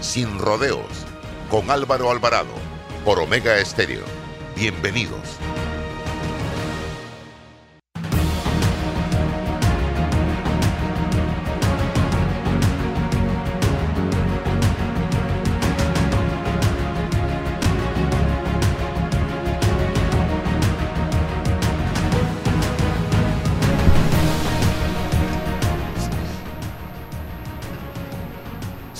Sin Rodeos, con Álvaro Alvarado, por Omega Estéreo. Bienvenidos.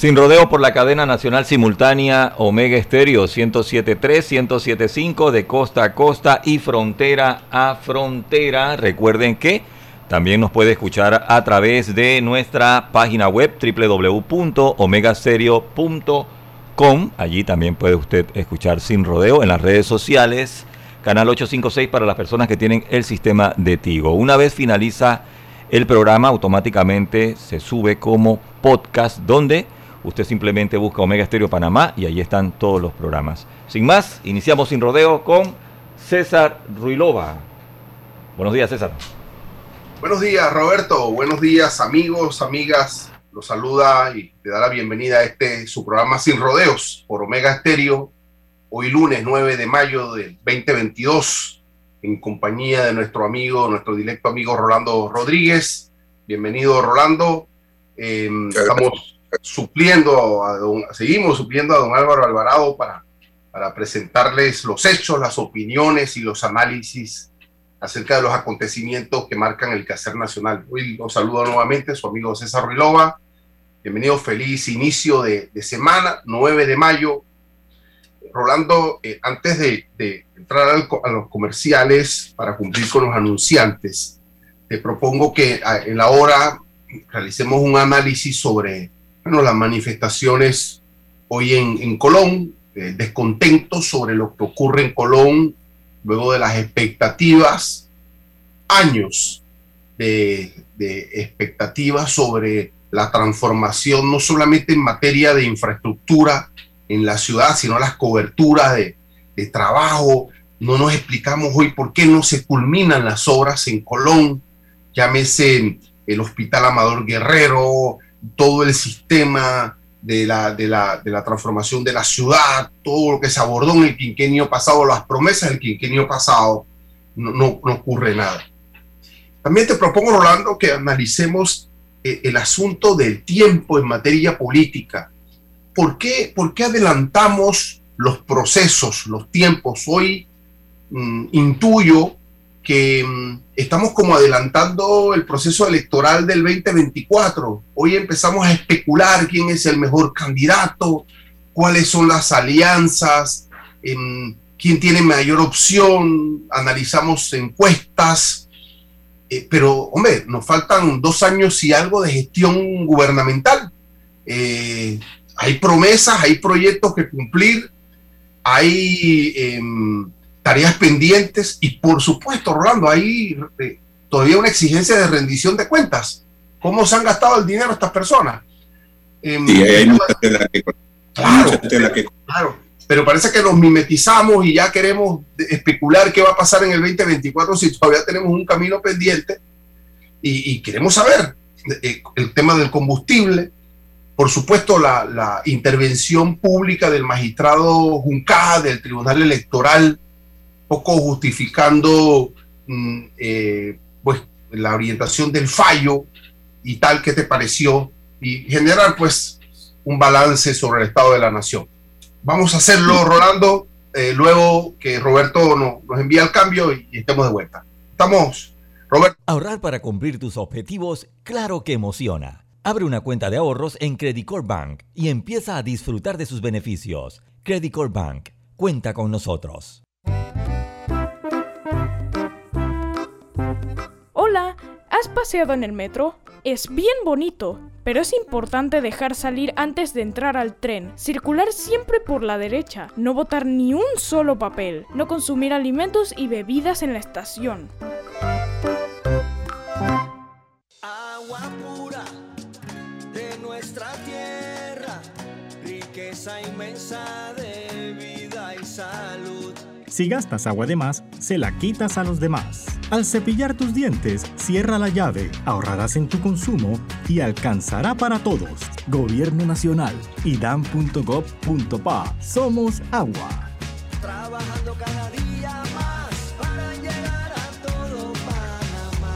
Sin rodeo por la cadena nacional simultánea Omega Estéreo 1073, 1075 de costa a costa y frontera a frontera. Recuerden que también nos puede escuchar a través de nuestra página web www.omegastereo.com. Allí también puede usted escuchar Sin Rodeo en las redes sociales. Canal 856 para las personas que tienen el sistema de Tigo. Una vez finaliza el programa, automáticamente se sube como podcast donde Usted simplemente busca Omega Estéreo Panamá y ahí están todos los programas. Sin más, iniciamos sin rodeo con César Ruilova. Buenos días, César. Buenos días, Roberto. Buenos días, amigos, amigas. Los saluda y le da la bienvenida a este su programa Sin Rodeos por Omega Estéreo. Hoy lunes 9 de mayo del 2022 en compañía de nuestro amigo, nuestro directo amigo Rolando Rodríguez. Bienvenido, Rolando. Eh, estamos supliendo a don, seguimos supliendo a don Álvaro Alvarado para, para presentarles los hechos, las opiniones y los análisis acerca de los acontecimientos que marcan el quehacer nacional. Hoy los saludo nuevamente su amigo César Ruilova. Bienvenido, feliz inicio de, de semana, 9 de mayo. Rolando, eh, antes de, de entrar al, a los comerciales para cumplir con los anunciantes, te propongo que en la hora realicemos un análisis sobre bueno, las manifestaciones hoy en, en Colón, eh, descontento sobre lo que ocurre en Colón, luego de las expectativas, años de, de expectativas sobre la transformación, no solamente en materia de infraestructura en la ciudad, sino las coberturas de, de trabajo. No nos explicamos hoy por qué no se culminan las obras en Colón, llámese el Hospital Amador Guerrero, todo el sistema de la, de, la, de la transformación de la ciudad, todo lo que se abordó en el quinquenio pasado, las promesas del quinquenio pasado, no, no, no ocurre nada. También te propongo, Rolando, que analicemos eh, el asunto del tiempo en materia política. ¿Por qué, ¿Por qué adelantamos los procesos, los tiempos? Hoy mmm, intuyo mmm, estamos como adelantando el proceso electoral del 2024. Hoy empezamos a especular quién es el mejor candidato, cuáles son las alianzas, eh, quién tiene mayor opción, analizamos encuestas, eh, pero hombre, nos faltan dos años y algo de gestión gubernamental. Eh, hay promesas, hay proyectos que cumplir, hay eh, tareas pendientes y por supuesto, Rolando, hay eh, todavía una exigencia de rendición de cuentas. ¿Cómo se han gastado el dinero estas personas? Eh, sí, hay mucha tela que, claro, mucha tela que... claro, pero parece que nos mimetizamos y ya queremos especular qué va a pasar en el 2024 si todavía tenemos un camino pendiente y, y queremos saber eh, el tema del combustible, por supuesto, la, la, intervención pública del magistrado Junca, del Tribunal Electoral, poco justificando mm, eh, pues, la orientación del fallo y tal que te pareció, y generar pues un balance sobre el estado de la nación. Vamos a hacerlo, Rolando, eh, luego que Roberto no, nos envía el cambio y, y estemos de vuelta. Estamos, Roberto. Ahorrar para cumplir tus objetivos, claro que emociona. Abre una cuenta de ahorros en Credit Core Bank y empieza a disfrutar de sus beneficios. Credit Core Bank, cuenta con nosotros. Hola, ¿has paseado en el metro? Es bien bonito, pero es importante dejar salir antes de entrar al tren, circular siempre por la derecha, no botar ni un solo papel, no consumir alimentos y bebidas en la estación. Agua pura de nuestra tierra, riqueza inmensa de. Si gastas agua de más, se la quitas a los demás. Al cepillar tus dientes, cierra la llave, ahorrarás en tu consumo y alcanzará para todos. Gobierno Nacional, idam.gov.pa. Somos agua. Trabajando cada día más para llegar a todo Panamá.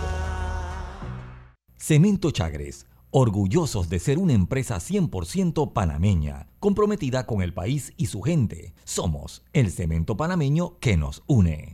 Cemento Chagres, orgullosos de ser una empresa 100% panameña, comprometida con el país y su gente. Somos el cemento panameño que nos une.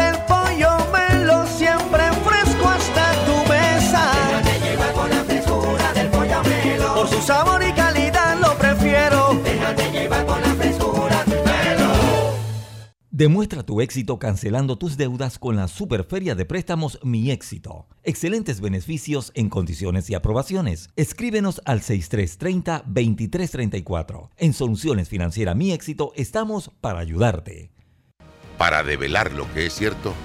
Demuestra tu éxito cancelando tus deudas con la Superferia de Préstamos Mi Éxito. Excelentes beneficios en condiciones y aprobaciones. Escríbenos al 6330-2334. En Soluciones Financieras Mi Éxito estamos para ayudarte. Para develar lo que es cierto,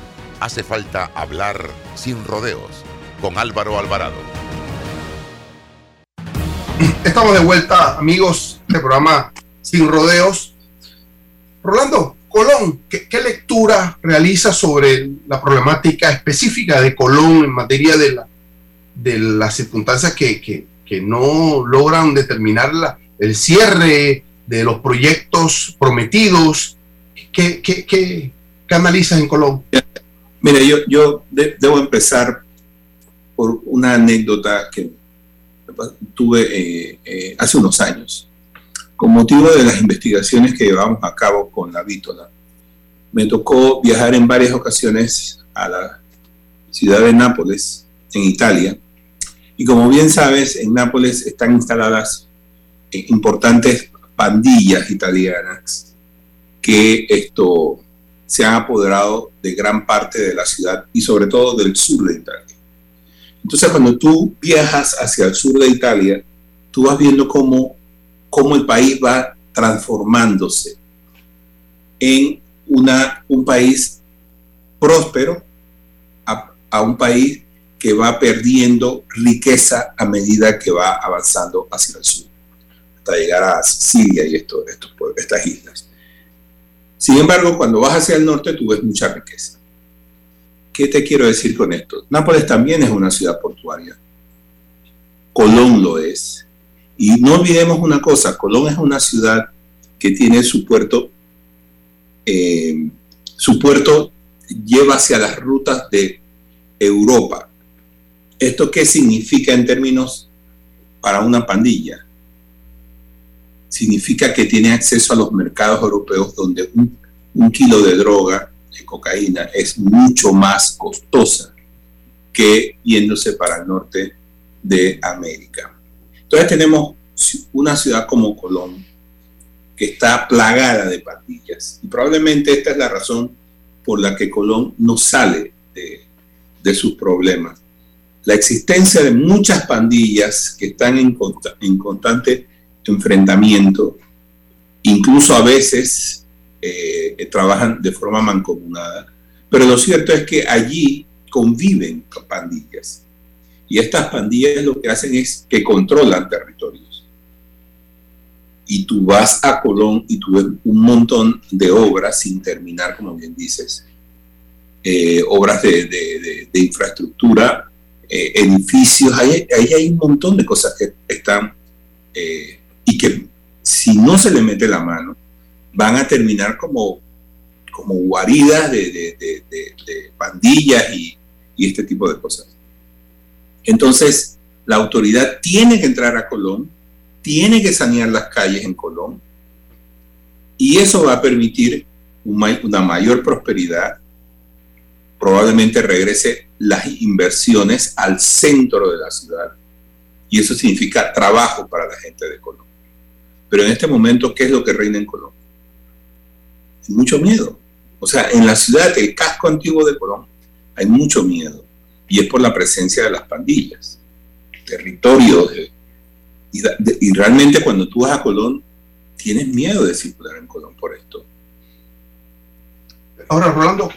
hace falta hablar sin rodeos con Álvaro Alvarado. Estamos de vuelta, amigos, de programa Sin Rodeos. Rolando, Colón, ¿qué, lectura realiza sobre la problemática específica de Colón en materia de, la, las circunstancias que, no logran determinar el cierre de los proyectos prometidos? ¿Qué, qué, qué, qué analizas en Colón? Mira, yo, yo de- debo empezar por una anécdota que tuve eh, eh, hace unos años. Con motivo de las investigaciones que llevamos a cabo con la Vítola, me tocó viajar en varias ocasiones a la ciudad de Nápoles, en Italia. Y como bien sabes, en Nápoles están instaladas eh, importantes pandillas italianas que esto se han apoderado de gran parte de la ciudad y sobre todo del sur de Italia. Entonces, cuando tú viajas hacia el sur de Italia, tú vas viendo cómo, cómo el país va transformándose en una, un país próspero a, a un país que va perdiendo riqueza a medida que va avanzando hacia el sur, hasta llegar a Sicilia y esto, estos pue- estas islas. Sin embargo, cuando vas hacia el norte, tú ves mucha riqueza. ¿Qué te quiero decir con esto? Nápoles también es una ciudad portuaria. Colón lo es. Y no olvidemos una cosa, Colón es una ciudad que tiene su puerto, eh, su puerto lleva hacia las rutas de Europa. ¿Esto qué significa en términos para una pandilla? Significa que tiene acceso a los mercados europeos donde un, un kilo de droga, de cocaína, es mucho más costosa que yéndose para el norte de América. Entonces tenemos una ciudad como Colón que está plagada de pandillas y probablemente esta es la razón por la que Colón no sale de, sus problemas. La existencia de muchas pandillas que están en, consta- en constante enfrentamiento, incluso a veces eh, trabajan de forma mancomunada, pero lo cierto es que allí conviven con pandillas. Y estas pandillas lo que hacen es que controlan territorios. Y tú vas a Colón y tú ves un montón de obras sin terminar, como bien dices, eh, obras de, infraestructura, eh, edificios, ahí, hay un montón de cosas que están eh, y que si no se le mete la mano, van a terminar como, guaridas de, de- pandillas y este tipo de cosas. Entonces, la autoridad tiene que entrar a Colón, tiene que sanear las calles en Colón Y eso va a permitir una mayor prosperidad. Probablemente regrese las inversiones al centro de la ciudad. Y eso significa trabajo para la gente de Colombia. Pero en este momento, ¿qué es lo que reina en Colombia? Mucho miedo. O sea, en la ciudad, el casco antiguo de Colombia, hay mucho miedo. Y es por la presencia de las pandillas, territorio. y, realmente cuando tú vas a Colón, tienes miedo de circular en Colón por esto. Ahora, Rolando,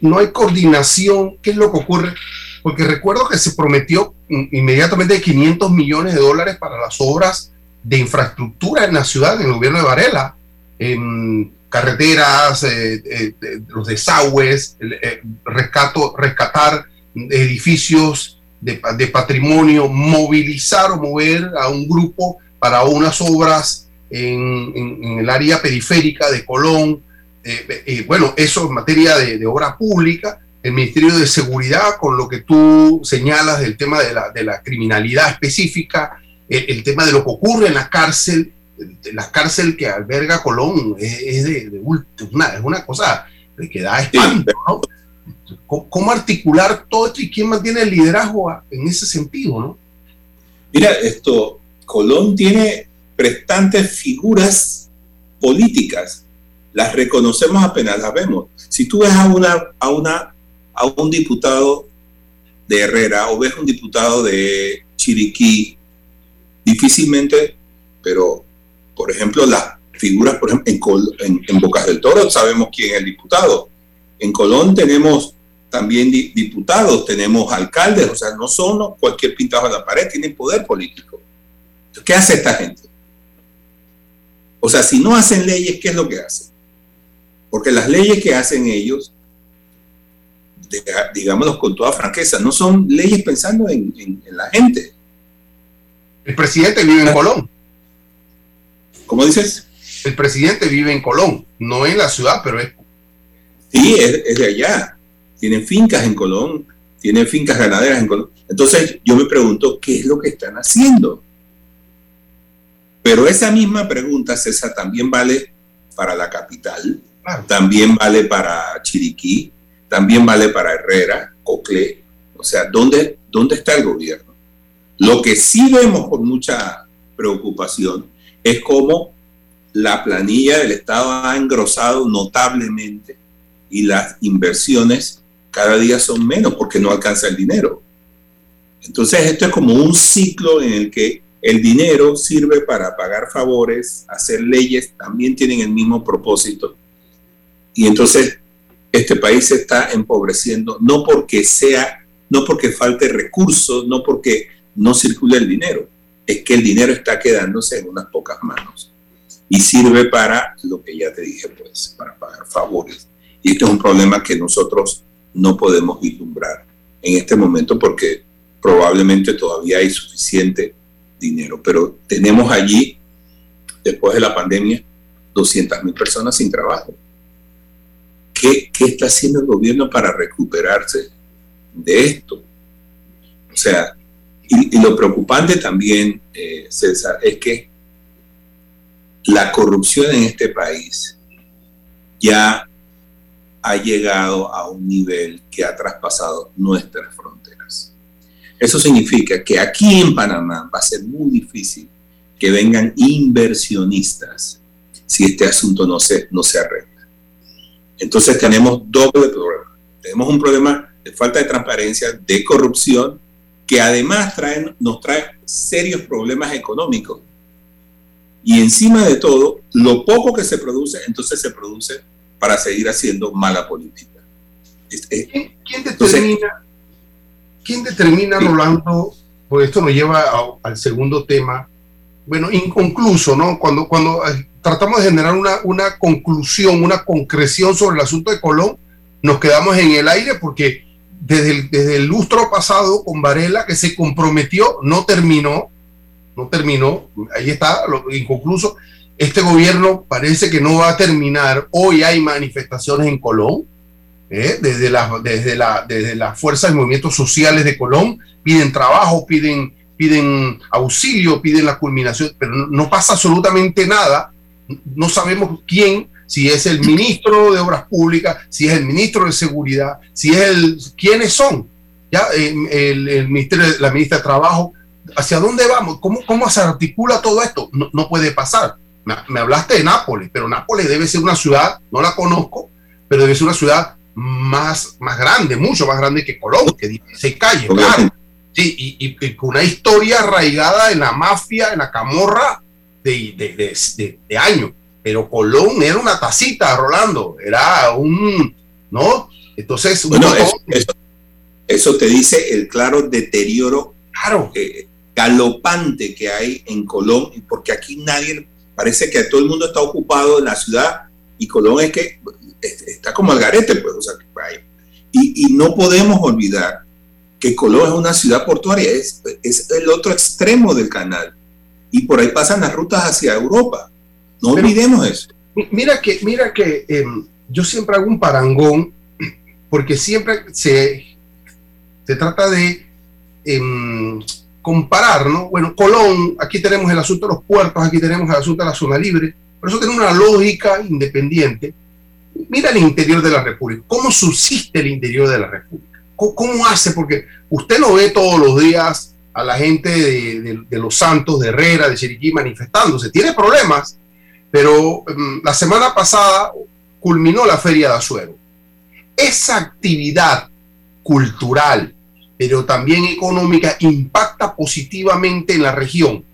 no hay coordinación. ¿Qué es lo que ocurre? Porque recuerdo que se prometió inmediatamente 500 millones de dólares para las obras de infraestructura en la ciudad, en el gobierno de Varela, en carreteras, eh, eh, los desagües, eh, rescato, rescatar edificios de, de, patrimonio, movilizar o mover a un grupo para unas obras en, en, el área periférica de Colón. bueno, eso en materia de, de, obra pública, el Ministerio de Seguridad, con lo que tú señalas del tema de la, de la criminalidad específica, el, tema de lo que ocurre en la cárcel, la cárcel que alberga Colón es, de, una, es una cosa que da espanto, ¿no? ¿Cómo, articular todo esto y quién mantiene el liderazgo en ese sentido, no? Mira, esto, Colón tiene prestantes figuras políticas, las reconocemos apenas las vemos. Si tú ves a una, a una, a un diputado de Herrera o ves a un diputado de Chiriquí difícilmente, pero por ejemplo, las figuras, por ejemplo, en, en, Bocas del Toro sabemos quién es el diputado. En Colón tenemos también diputados, tenemos alcaldes, o sea, no son cualquier pintado a la pared, tienen poder político. ¿Qué hace esta gente? O sea, si no hacen leyes, ¿qué es lo que hacen? Porque las leyes que hacen ellos, digámoslo con toda franqueza, no son leyes pensando en, en la gente, el presidente vive en Colón. ¿Cómo dices? El presidente vive en Colón, no en la ciudad, pero es. Sí, es, de allá. Tienen fincas en Colón, tienen fincas ganaderas en Colón. Entonces yo me pregunto, ¿qué es lo que están haciendo? Pero esa misma pregunta, César, también vale para la capital, también vale para Chiriquí, también vale para Herrera, Coclé. O sea, ¿dónde, ¿dónde está el gobierno? Lo que sí vemos con mucha preocupación es cómo la planilla del Estado ha engrosado notablemente y las inversiones cada día son menos porque no alcanza el dinero. Entonces esto es como un ciclo en el que el dinero sirve para pagar favores, hacer leyes, también tienen el mismo propósito. Y entonces este país se está empobreciendo, no porque sea, no porque falte recursos, no porque no circula el dinero, es que el dinero está quedándose en unas pocas manos y sirve para lo que ya te dije, pues, para pagar favores. Y este es un problema que nosotros no podemos vislumbrar en este momento porque probablemente todavía hay suficiente dinero, pero tenemos allí, después de la pandemia, 200 mil personas sin trabajo. ¿Qué, ¿Qué está haciendo el gobierno para recuperarse de esto? O sea, y, lo preocupante también, eh, César, es que la corrupción en este país ya ha llegado a un nivel que ha traspasado nuestras fronteras. Eso significa que aquí en Panamá va a ser muy difícil que vengan inversionistas si este asunto no se, no se arregla. Entonces tenemos doble problema. Tenemos un problema de falta de transparencia, de corrupción que además traen, nos trae serios problemas económicos. Y encima de todo, lo poco que se produce, entonces se produce para seguir haciendo mala política. ¿Quién, determina, ¿quién determina Rolando? Pues esto nos lleva al segundo tema, bueno, inconcluso, ¿no? Cuando, cuando eh, tratamos de generar una, una conclusión, una concreción sobre el asunto de Colón, nos quedamos en el aire porque desde el, lustro pasado con Varela, que se comprometió, no terminó, no terminó, ahí está, lo inconcluso. Este gobierno parece que no va a terminar. Hoy hay manifestaciones en Colón, ¿eh? desde, la, desde, la, desde las fuerzas y movimientos sociales de Colón, piden trabajo, piden, piden auxilio, piden la culminación, pero no, pasa absolutamente nada. no sabemos quién, si es el ministro de Obras Públicas, si es el ministro de Seguridad, si es el, quiénes son, ya el, el ministerio, la ministra de Trabajo, ¿hacia dónde vamos? ¿Cómo, cómo se articula todo esto? No, no puede pasar. Me, me, hablaste de Nápoles, pero Nápoles debe ser una ciudad, no la conozco, pero debe ser una ciudad más, más grande, mucho más grande que Colón, que 16 calles, claro. Sí, y, y, una historia arraigada en la mafia, en la camorra de, de, de, de, años. Pero Colón era una tacita, Rolando, era un, ¿no? Entonces, bueno, eso, eso, eso, te dice el claro deterioro claro. Eh, galopante que hay en Colón, porque aquí nadie, parece que todo el mundo está ocupado en la ciudad y Colón es que está como al garete, pues, o sea, y, y no podemos olvidar que Colón es una ciudad portuaria, es, es, el otro extremo del canal. Y por ahí pasan las rutas hacia Europa. No Pero, olvidemos eso. Mira que, mira que eh, yo siempre hago un parangón, porque siempre se, se trata de eh, comparar, ¿no? Bueno, Colón, aquí tenemos el asunto de los puertos, aquí tenemos el asunto de la zona libre, por eso tiene una lógica independiente. Mira el interior de la República, cómo subsiste el interior de la República. ¿Cómo hace? Porque usted no ve todos los días a la gente de, Los Santos, de Herrera, de Chiriquí manifestándose. Tiene problemas, pero um, la semana pasada culminó la Feria de Azuero. Esa actividad cultural, pero también económica, impacta positivamente en la región.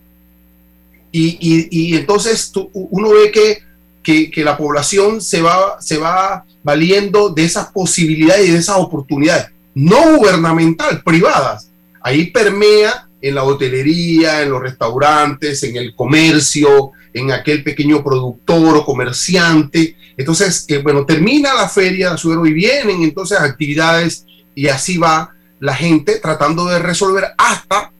Y, y, y entonces tú, uno ve que, que, que, la población se va, se va valiendo de esas posibilidades y de esas oportunidades no gubernamental, privadas. Ahí permea en la hotelería, en los restaurantes, en el comercio, en aquel pequeño productor o comerciante. Entonces, eh, bueno, termina la feria de Azuero y vienen entonces actividades y así va la gente tratando de resolver hasta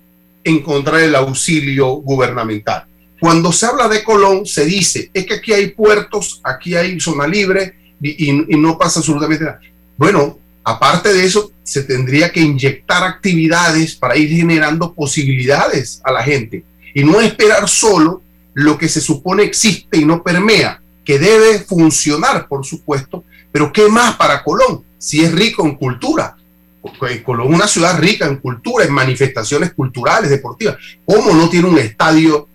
encontrar el auxilio gubernamental. Cuando se habla de Colón, se dice, es que aquí hay puertos, aquí hay zona libre y, no pasa absolutamente nada. Bueno, Aparte de eso, se tendría que inyectar actividades para ir generando posibilidades a la gente y no esperar solo lo que se supone existe y no permea, que debe funcionar, por supuesto, pero ¿qué más para Colón? Si es rico en cultura. Colón es una ciudad rica en cultura, en manifestaciones culturales, deportivas. ¿Cómo no tiene un estadio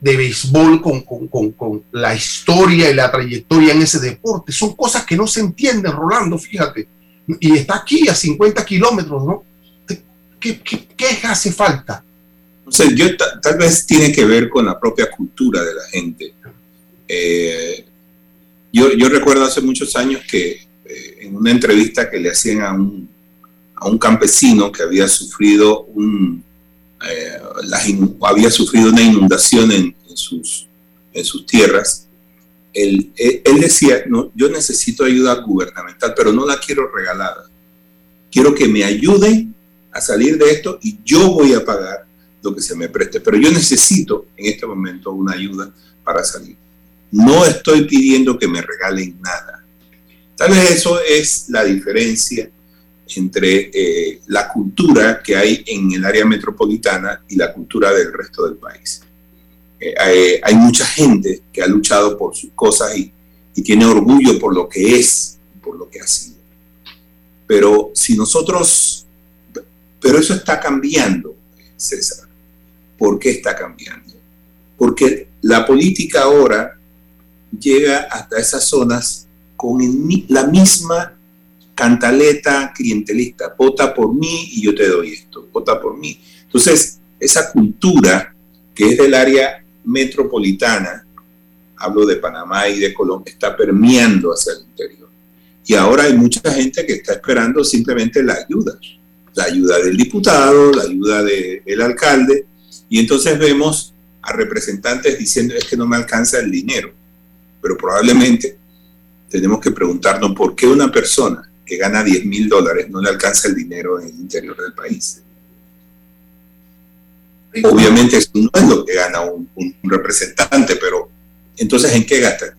de béisbol con, con, con, la historia y la trayectoria en ese deporte. Son cosas que no se entienden, Rolando, fíjate y está aquí a 50 kilómetros, ¿no? ¿Qué, qué, qué hace falta? Sé, yo tal vez tiene que ver con la propia cultura de la gente. Eh, yo, yo, recuerdo hace muchos años que eh, en una entrevista que le hacían a un, a un campesino que había sufrido un, eh, había sufrido una inundación en, sus, en sus tierras, él, él, decía, no, yo necesito ayuda gubernamental, pero no la quiero regalada. Quiero que me ayuden a salir de esto y yo voy a pagar lo que se me preste. Pero yo necesito en este momento una ayuda para salir. No estoy pidiendo que me regalen nada. Tal vez eso es la diferencia entre eh, la cultura que hay en el área metropolitana y la cultura del resto del país. Eh, hay, hay, mucha gente que ha luchado por sus cosas y, y tiene orgullo por lo que es, por lo que ha sido. Pero si nosotros, pero eso está cambiando, César. ¿Por qué está cambiando? Porque la política ahora llega hasta esas zonas con la misma cantaleta clientelista. Vota por mí y yo te doy esto. Vota por mí. Entonces, esa cultura que es del área metropolitana, hablo de Panamá y de Colombia, está permeando hacia el interior. Y ahora hay mucha gente que está esperando simplemente la ayuda, la ayuda del diputado, la ayuda de, del alcalde, y entonces vemos a representantes diciendo es que no me alcanza el dinero, pero probablemente tenemos que preguntarnos por qué una persona que gana 10 mil dólares no le alcanza el dinero en el interior del país. Obviamente eso no es lo que gana un, un, un representante, pero entonces ¿en qué gasta?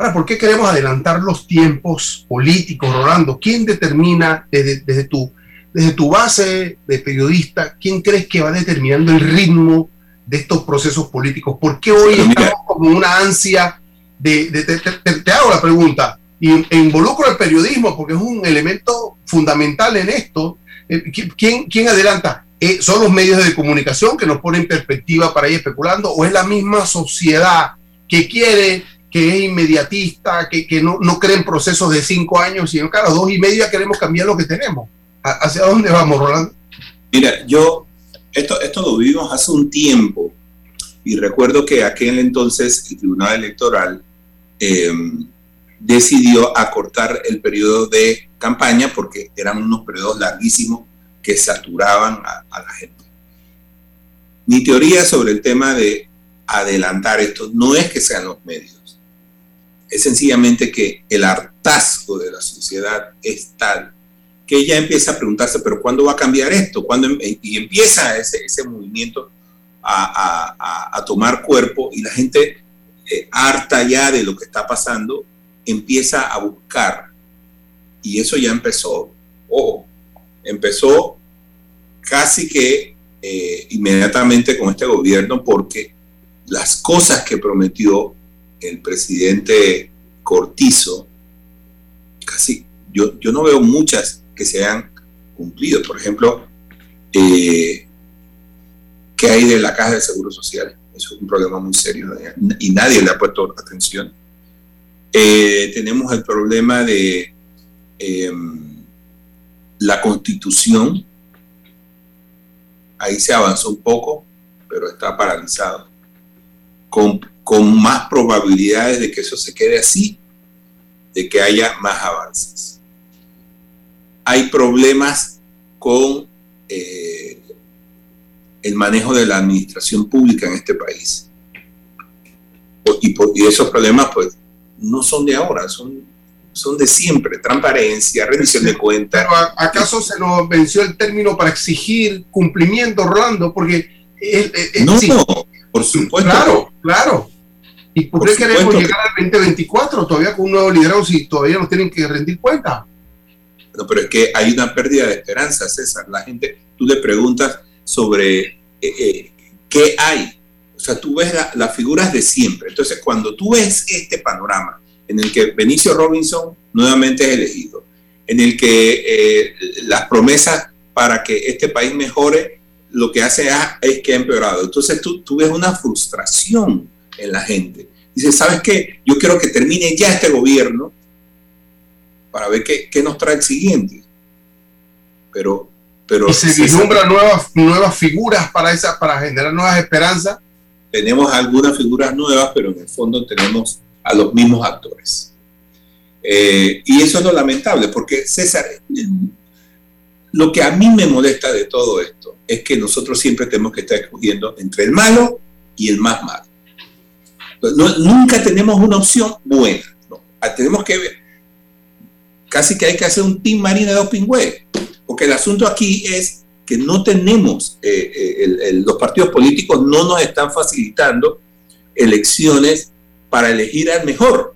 Ahora, ¿por qué queremos adelantar los tiempos políticos, Rolando? ¿Quién determina desde, desde, tu, desde tu base de periodista, quién crees que va determinando el ritmo de estos procesos políticos? ¿Por qué hoy mira, estamos como una ansia de, te, hago la pregunta, y, involucro el periodismo porque es un elemento fundamental en esto. Eh, ¿Quién, quién adelanta? Eh, ¿Son los medios de comunicación que nos ponen perspectiva para ir especulando o es la misma sociedad que quiere que es inmediatista, que, que no, no cree en procesos de cinco años, sino cada dos y media queremos cambiar lo que tenemos. ¿Hacia dónde vamos, Rolando? Mira, yo, esto, esto lo vivimos hace un tiempo y recuerdo que aquel entonces el Tribunal Electoral em, decidió acortar el periodo de campaña porque eran unos periodos larguísimos que saturaban a, la gente. Mi teoría sobre el tema de adelantar esto no es que sean los medios es sencillamente que el hartazgo de la sociedad es tal que ella empieza a preguntarse, pero ¿cuándo va a cambiar esto? ¿Cuándo? Em-? Y empieza ese, ese movimiento a, a, tomar cuerpo y la gente eh, harta ya de lo que está pasando, empieza a buscar. Y eso ya empezó, ojo, empezó casi que eh, inmediatamente con este gobierno porque las cosas que prometió el presidente Cortizo, casi, yo, yo no veo muchas que se hayan cumplido. Por ejemplo, eh, ¿qué hay de la caja de seguro social? Eso es un problema muy serio y nadie le ha puesto atención. Eh, tenemos el problema de em, la constitución. Ahí se avanzó un poco, pero está paralizado. Con con más probabilidades de que eso se quede así, de que haya más avances. Hay problemas con eh, el manejo de la administración pública en este país. Y, y, esos problemas, pues, no son de ahora, son, son de siempre. Transparencia, rendición de cuentas. Pero ¿acaso se nos venció el término para exigir cumplimiento, Rolando? Porque... no, por supuesto. Claro, claro. ¿Y por, qué queremos llegar al 2024 todavía con un nuevo liderazgo si todavía nos tienen que rendir cuenta? No, pero es que hay una pérdida de esperanza, César. La gente, tú le preguntas sobre eh, eh, qué hay. O sea, tú ves las figuras de siempre. Entonces, cuando tú ves este panorama en el que Benicio Robinson nuevamente es elegido, en el que eh, las promesas para que este país mejore, lo que hace es que ha empeorado. Entonces, tú, tú ves una frustración en la gente. Dice, ¿sabes qué? Yo quiero que termine ya este gobierno para ver qué, qué nos trae el siguiente. Pero, pero y se vislumbran nuevas, nuevas figuras para, esa, para generar nuevas esperanzas. Tenemos algunas figuras nuevas, pero en el fondo tenemos a los mismos actores. Eh, y eso es lo lamentable, porque César, lo que a mí me molesta de todo esto es que nosotros siempre tenemos que estar escogiendo entre el malo y el más malo nunca tenemos una opción buena. Ah, tenemos que ver, casi que hay que hacer un team marina de pingües, porque el asunto aquí es que no tenemos, eh, eh, los partidos políticos no nos están facilitando elecciones para elegir al mejor.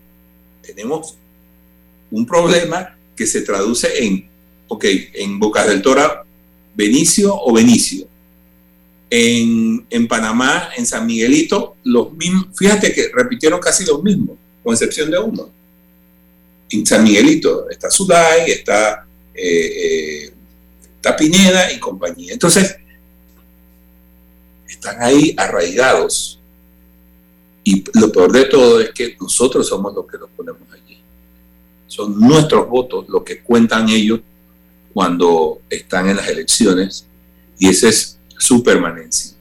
Tenemos un problema que se traduce en, ok, en Bocas del Toro, Benicio o Benicio en, Panamá, en San Miguelito, los mismos, fíjate que repitieron casi los mismos, con excepción de uno. En San Miguelito está Sudai, está, eh, está y compañía. Entonces, están ahí arraigados. Y lo peor de todo es que nosotros somos los que los ponemos allí. Son nuestros votos los que cuentan ellos cuando están en las elecciones. Y ese es su permanencia.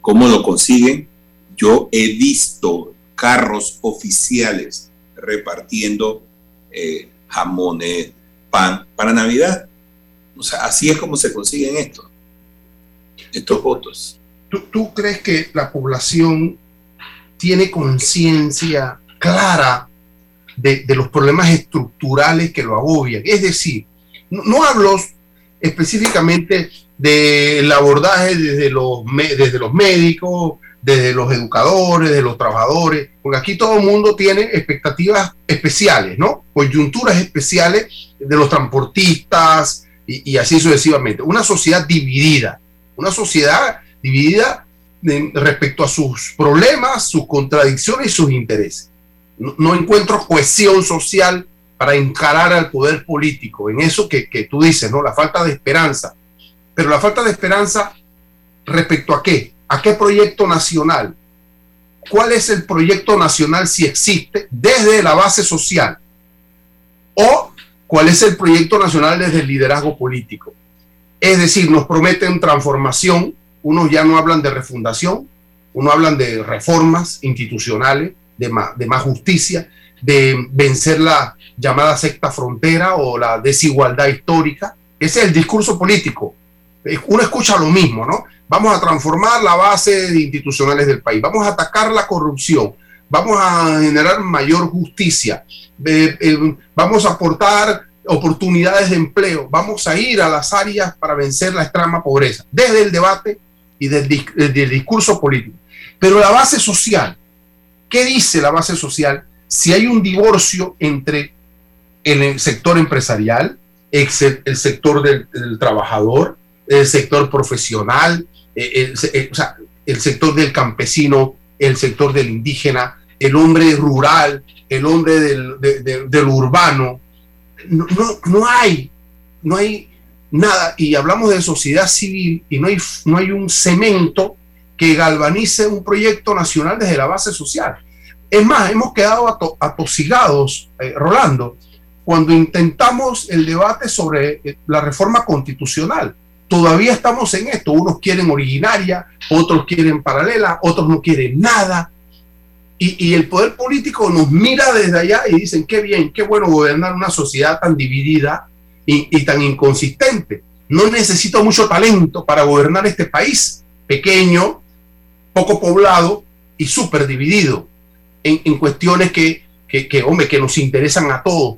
¿Cómo lo consiguen? Yo he visto carros oficiales repartiendo eh, jamones, pan para Navidad. O sea, así es como se consiguen estos, estos votos. ¿Tú, ¿Tú crees que la población tiene conciencia clara de, de, los problemas estructurales que lo agobian? Es decir, no, no hablo específicamente del abordaje desde los, desde los médicos, desde los educadores, de los trabajadores, porque aquí todo el mundo tiene expectativas especiales, ¿no? Coyunturas especiales de los transportistas y, así sucesivamente. Una sociedad dividida, una sociedad dividida respecto a sus problemas, sus contradicciones y sus intereses. No, encuentro cohesión social para encarar al poder político, en eso que, que, tú dices, ¿no? La falta de esperanza. Pero la falta de esperanza respecto a qué? ¿A qué proyecto nacional? ¿Cuál es el proyecto nacional si existe desde la base social? ¿O cuál es el proyecto nacional desde el liderazgo político? Es decir, nos prometen transformación, unos ya no hablan de refundación, unos hablan de reformas institucionales, de más, justicia, de vencer la llamada secta frontera o la desigualdad histórica. Ese es el discurso político. Uno escucha lo mismo, ¿no? Vamos a transformar la base institucionales del país, vamos a atacar la corrupción, vamos a generar mayor justicia, eh, eh, vamos a aportar oportunidades de empleo, vamos a ir a las áreas para vencer la extrema pobreza, desde el debate y desde el discurso político. Pero la base social, ¿qué dice la base social si hay un divorcio entre el sector empresarial, el, sector del, trabajador, el sector profesional, el sector del campesino, el sector del indígena, el hombre rural, el hombre del, del urbano, no, no, hay, no hay nada, y hablamos de sociedad civil, y no hay, no hay un cemento que galvanice un proyecto nacional desde la base social. Es más, hemos quedado atosigados, eh, Rolando, cuando intentamos el debate sobre eh, la reforma constitucional. Todavía estamos en esto. Unos quieren originaria, otros quieren paralela, otros no quieren nada. Y, el poder político nos mira desde allá y dicen, qué bien, qué bueno gobernar una sociedad tan dividida y, tan inconsistente. No necesito mucho talento para gobernar este país pequeño, poco poblado y súper dividido en, cuestiones que, que, hombre, que nos interesan a todos.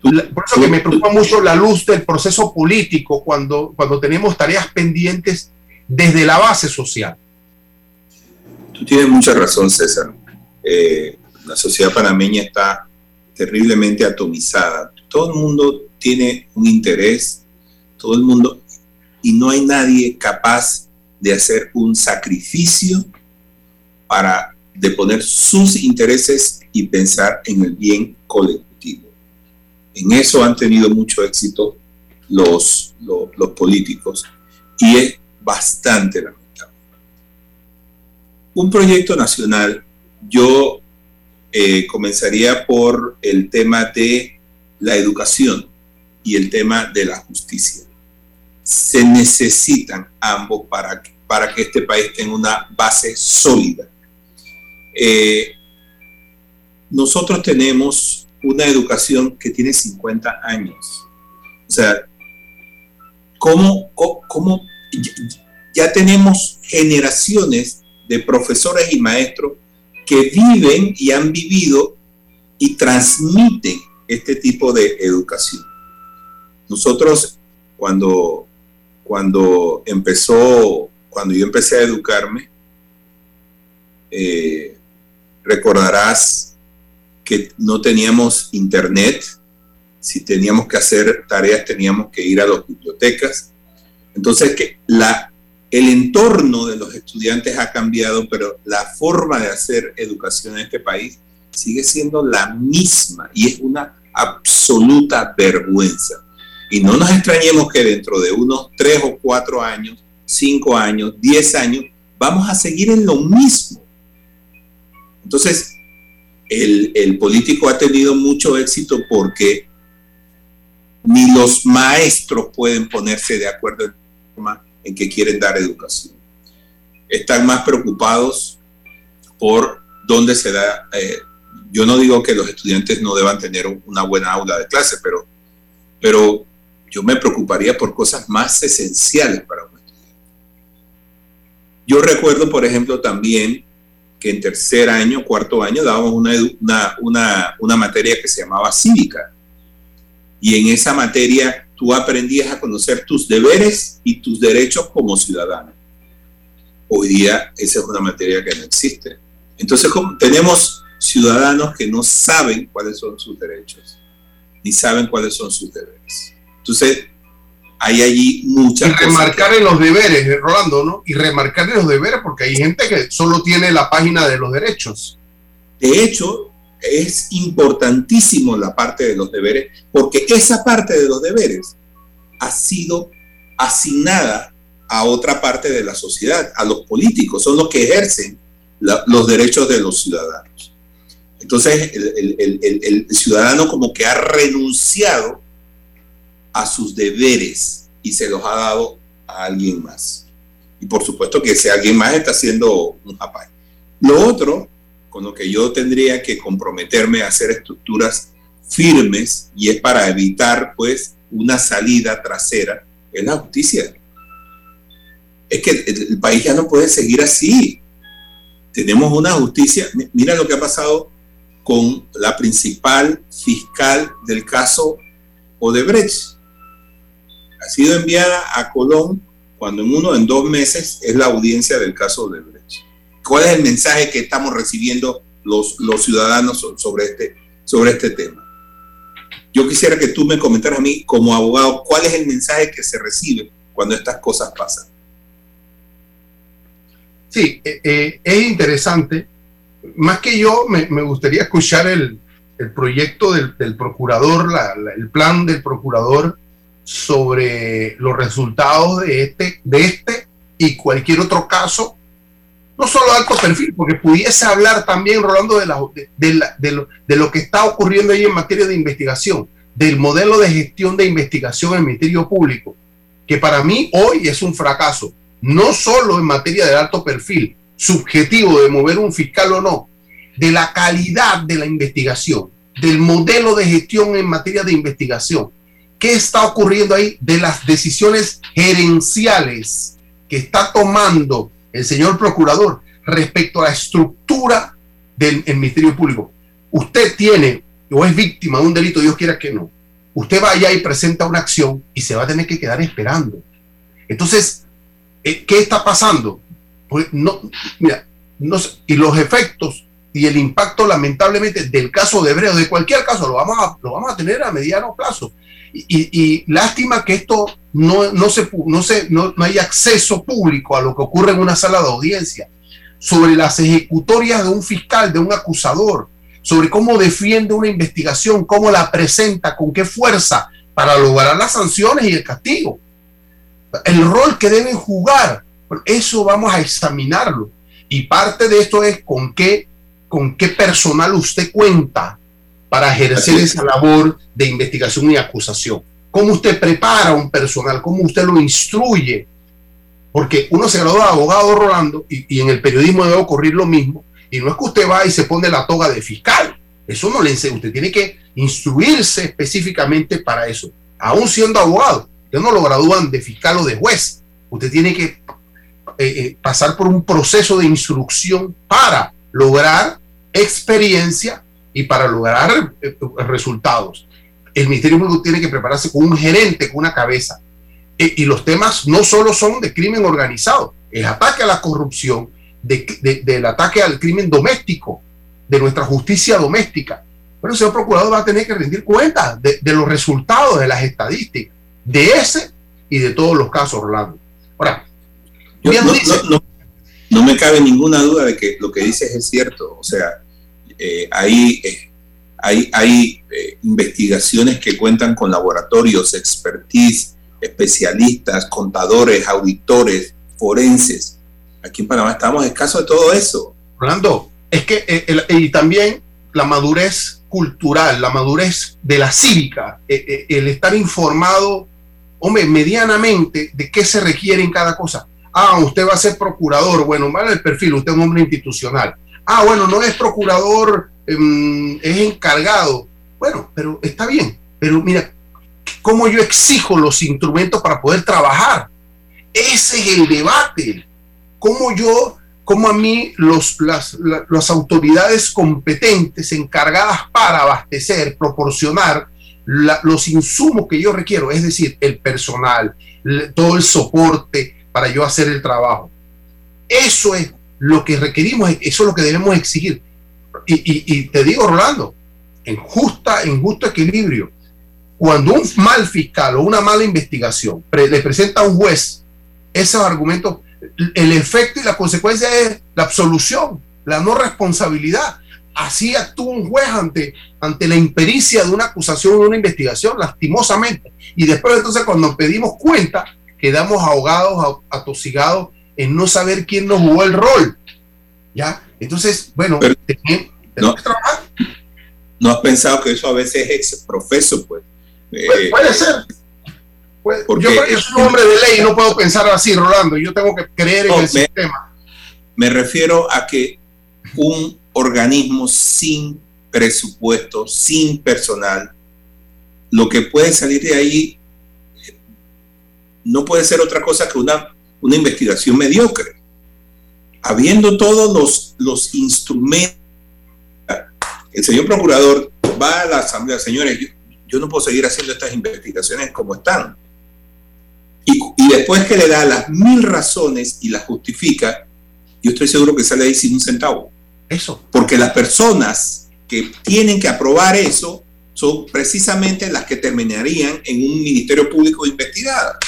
Por eso que me preocupa mucho la luz del proceso político cuando, cuando tenemos tareas pendientes desde la base social. Tú tienes mucha razón, César. Eh, la sociedad panameña está terriblemente atomizada. Todo el mundo tiene un interés, todo el mundo, y no hay nadie capaz de hacer un sacrificio para de poner sus intereses y pensar en el bien colectivo. En eso han tenido mucho éxito los, los, los políticos y es bastante lamentable un proyecto nacional, yo eh, comenzaría por el tema de la educación y el tema de la justicia. Se necesitan ambos para, para que este país tenga una base sólida. Eh, nosotros tenemos una educación que tiene 50 años. O sea, ¿cómo, cómo ya tenemos generaciones de profesores y maestros que viven y han vivido y transmiten este tipo de educación. Nosotros cuando, cuando empezó, cuando yo empecé a educarme, eh, recordarás que no teníamos internet, si teníamos que hacer tareas teníamos que ir a las bibliotecas. Entonces, que la, el entorno de los estudiantes ha cambiado, pero la forma de hacer educación en este país sigue siendo la misma y es una absoluta vergüenza. Y no nos extrañemos que dentro de unos tres o cuatro años, cinco años, diez años, vamos a seguir en lo mismo. Entonces, el, político ha tenido mucho éxito porque ni los maestros pueden ponerse de acuerdo en forma en que quieren dar educación. Están más preocupados por dónde se da. Eh, yo no digo que los estudiantes no deban tener una buena aula de clase, pero, pero yo me preocuparía por cosas más esenciales para un estudiante. Yo recuerdo, por ejemplo, también que en tercer año, cuarto año, dábamos una, una, una materia que se llamaba cívica. Y en esa materia tú aprendías a conocer tus deberes y tus derechos como ciudadano. Hoy día esa es una materia que no existe. Entonces tenemos ciudadanos que no saben cuáles son sus derechos, ni saben cuáles son sus deberes. Entonces, hay allí muchas Y remarcar en los deberes, eh, Rolando, ¿no? Y remarcar en los deberes porque hay gente que solo tiene la página de los derechos. De hecho, es importantísimo la parte de los deberes porque esa parte de los deberes ha sido asignada a otra parte de la sociedad, a los políticos, son los que ejercen los derechos de los ciudadanos. Entonces, el, ciudadano como que ha renunciado a sus deberes y se los ha dado a alguien más. Y por supuesto que ese alguien más está haciendo un japay. Lo otro, con lo que yo tendría que comprometerme a hacer estructuras firmes y es para evitar pues una salida trasera, es la justicia es que el, país ya no puede seguir así. Tenemos una justicia, mira lo que ha pasado con la principal fiscal del caso Odebrecht. Ha sido enviada a Colón cuando en uno, en dos meses, es la audiencia del caso Odebrecht. ¿Cuál es el mensaje que estamos recibiendo los, ciudadanos sobre este, sobre este tema? Yo quisiera que tú me comentaras a mí, como abogado, cuál es el mensaje que se recibe cuando estas cosas pasan. Sí, eh, eh, es interesante. Más que yo, me, gustaría escuchar el, proyecto del, procurador, el plan del procurador sobre los resultados de este, de este y cualquier otro caso, no solo alto perfil, porque pudiese hablar también, Rolando, de, de, lo, de lo que está ocurriendo ahí en materia de investigación, del modelo de gestión de investigación en el Ministerio Público, que para mí hoy es un fracaso no solo en materia de alto perfil, subjetivo de mover un fiscal o no, de la calidad de la investigación, del modelo de gestión en materia de investigación. ¿Qué está ocurriendo ahí? De las decisiones gerenciales que está tomando el señor procurador respecto a la estructura del Ministerio Público. Usted tiene o es víctima de un delito, Dios quiera que no. Usted va allá y presenta una acción y se va a tener que quedar esperando. Entonces, eh, ¿Qué está pasando? Pues no, mira, no, y los efectos y el impacto lamentablemente del caso de Hebreo, de cualquier caso, lo vamos a, lo vamos a tener a mediano plazo. Y, lástima que esto no, no, se, no, se, no, no hay acceso público a lo que ocurre en una sala de audiencia, sobre las ejecutorias de un fiscal, de un acusador, sobre cómo defiende una investigación, cómo la presenta, con qué fuerza para lograr las sanciones y el castigo el rol que deben jugar. Eso vamos a examinarlo. Y parte de esto es con qué, con qué personal usted cuenta para ejercer esa labor de investigación y acusación. ¿Cómo usted prepara un personal? ¿Cómo usted lo instruye? Porque uno se gradúa de abogado, Rolando, y, y en el periodismo debe ocurrir lo mismo. Y no es que usted va y se pone la toga de fiscal. Eso no le enseña. Usted tiene que instruirse específicamente para eso, aún siendo abogado. Usted no lo gradúan de fiscal o de juez. Usted tiene que eh, eh, pasar por un proceso de instrucción para lograr experiencia y para lograr eh, resultados. El Ministerio Público tiene que prepararse con un gerente, con una cabeza. y los temas no solo son de crimen organizado, el ataque a la corrupción, del ataque al crimen doméstico, de nuestra justicia doméstica. Pero el señor procurador va a tener que rendir cuenta de los resultados de las estadísticas de ese y de todos los casos, Orlando. Ahora, no, me cabe ninguna duda de que lo que dices es cierto. O sea, eh, hay, eh, eh, investigaciones que cuentan con laboratorios, expertise, especialistas, contadores, auditores, forenses. Aquí en Panamá estamos escasos de todo eso. Orlando, es que y también la madurez cultural, la madurez de la cívica, el estar informado hombre, medianamente de qué se requiere en cada cosa. Ah, usted va a ser procurador, bueno, vale el perfil, usted es un hombre institucional. Ah, bueno, no es procurador, em, es encargado. Bueno, pero está bien, pero mira, ¿cómo yo exijo los instrumentos para poder trabajar? Ese es el debate. ¿Cómo yo, cómo a mí los, las, las autoridades competentes encargadas para abastecer, proporcionar los insumos que yo requiero, es decir, el personal, todo el soporte para yo hacer el trabajo. Eso es lo que requerimos, eso es lo que debemos exigir. Y, te digo, Rolando, en, justa, en justo equilibrio, cuando un mal fiscal o una mala investigación le presenta a un juez esos argumentos, el efecto y la consecuencia es la absolución, la no responsabilidad. Así actúa un juez ante, ante la impericia de una acusación o una investigación, lastimosamente. Y después entonces cuando pedimos cuenta, quedamos ahogados, atosigados en no saber quién nos jugó el rol. ¿Ya? Entonces, bueno, tenemos, no, que trabajar. ¿No has pensado que eso a veces es profeso, pues? Eh, puede ser. yo, yo, soy un hombre de ley y no puedo pensar así, Rolando. Yo tengo que creer en el sistema. Me refiero a que un organismo sin presupuesto, sin personal, lo que puede salir de ahí no puede ser otra cosa que una, una investigación mediocre. Habiendo todos los, los instrumentos, el señor procurador va a la asamblea, señores, yo, no puedo seguir haciendo estas investigaciones como están. Y, y, después que le da las mil razones y las justifica, yo estoy seguro que sale ahí sin un centavo. Eso. Porque las personas que tienen que aprobar eso son precisamente las que terminarían en un ministerio público investigada.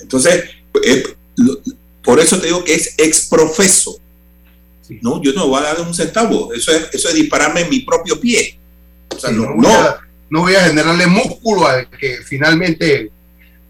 Entonces, por eso te digo que es exprofeso. No, yo no voy a dar un centavo. Eso es, eso es dispararme en mi propio pie. no, no, voy a, generarle músculo a que finalmente.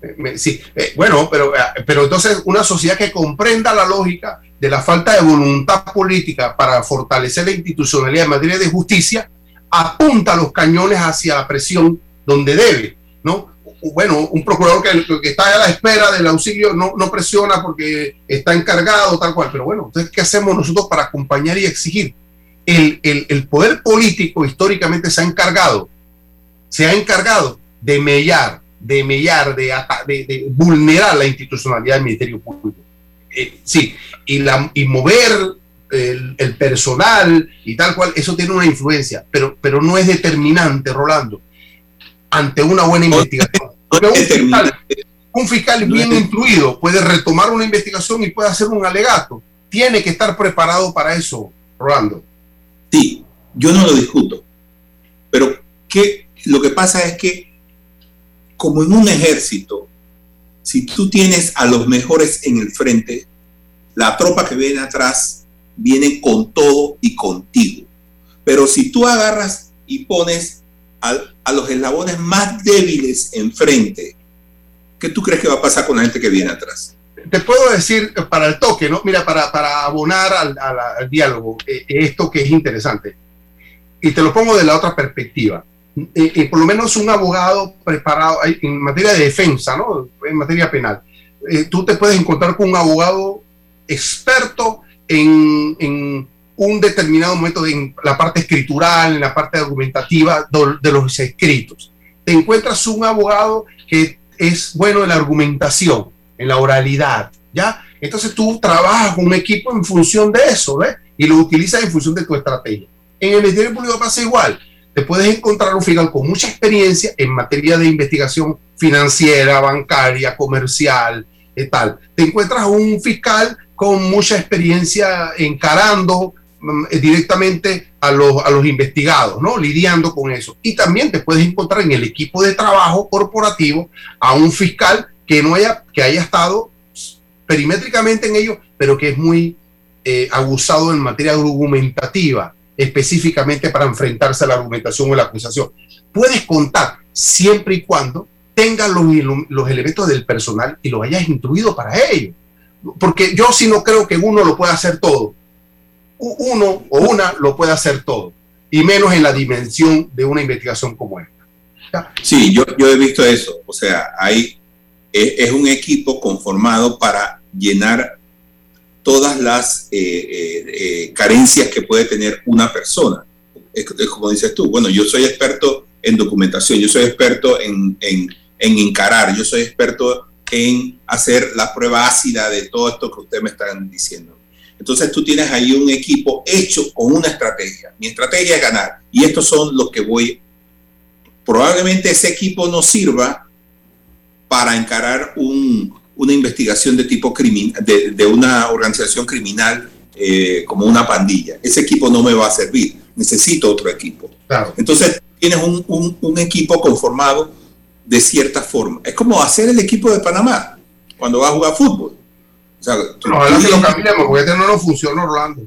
Eh, sí, eh, bueno, pero, eh, pero entonces una sociedad que comprenda la lógica de la falta de voluntad política para fortalecer la institucionalidad en materia de justicia, apunta los cañones hacia la presión donde debe, ¿no? Bueno, un procurador que, está a la espera del auxilio no, no, presiona porque está encargado, tal cual, pero bueno, entonces, ¿qué hacemos nosotros para acompañar y exigir? El, el, el poder político históricamente se ha encargado, se ha encargado de mellar, de mellar, de, de, de vulnerar la institucionalidad del Ministerio Público. Eh, sí, y, la, y mover el, el, personal y tal cual, eso tiene una influencia, pero, pero no es determinante, Rolando, ante una buena investigación. Un fiscal, bien incluido puede retomar una investigación y puede hacer un alegato. Tiene que estar preparado para eso, Rolando. Sí, yo no lo discuto. Pero ¿qué? lo que pasa es que, como en un ejército, si tú tienes a los mejores en el frente, la tropa que viene atrás viene con todo y contigo. Pero si tú agarras y pones a, a los eslabones más débiles enfrente, ¿qué tú crees que va a pasar con la gente que viene atrás? Te puedo decir para el toque, ¿no? Mira, para, para abonar al, al, diálogo, eh, esto que es interesante. Y te lo pongo de la otra perspectiva. Eh, eh, por lo menos un abogado preparado en materia de defensa, ¿no? En materia penal. tú te puedes encontrar con un abogado experto en, en un determinado momento en la parte escritural, en la parte argumentativa de los escritos. Te encuentras un abogado que es bueno en la argumentación, en la oralidad, ¿ya? Entonces tú trabajas con un equipo en función de eso, ¿ves? Y lo utilizas en función de tu estrategia. En el Ministerio Público pasa igual. Te puedes encontrar un fiscal con mucha experiencia en materia de investigación financiera, bancaria, comercial, y eh, tal. Te encuentras un fiscal con mucha experiencia encarando directamente a los, a los investigados, ¿no? Lidiando con eso. Y también te puedes encontrar en el equipo de trabajo corporativo a un fiscal que no haya, que haya estado perimétricamente en ello, pero que es muy eh, abusado en materia argumentativa, específicamente para enfrentarse a la argumentación o la acusación. Puedes contar siempre y cuando tengas los, los elementos del personal y lo hayas instruido para ello. Porque yo sí no creo que uno lo pueda hacer todo uno o una lo puede hacer todo, y menos en la dimensión de una investigación como esta. Sí, yo, yo he visto eso, o sea, hay, es, un equipo conformado para llenar todas las eh, eh, eh, carencias que puede tener una persona. Es, como dices tú, bueno, yo soy experto en documentación, yo soy experto en, en, en encarar, yo soy experto en hacer la prueba ácida de todo esto que ustedes me están diciendo entonces tú tienes ahí un equipo hecho con una estrategia. Mi estrategia es ganar. Y estos son los que voy. Probablemente ese equipo no sirva para encarar una investigación de tipo criminal, de, una organización criminal eh, como una pandilla. Ese equipo no me va a servir. Necesito otro equipo. Entonces tienes un, equipo conformado de cierta forma. Es como hacer el equipo de Panamá cuando va a jugar fútbol. O sea, ojalá que lo cambiemos, porque este no nos funciona Orlando.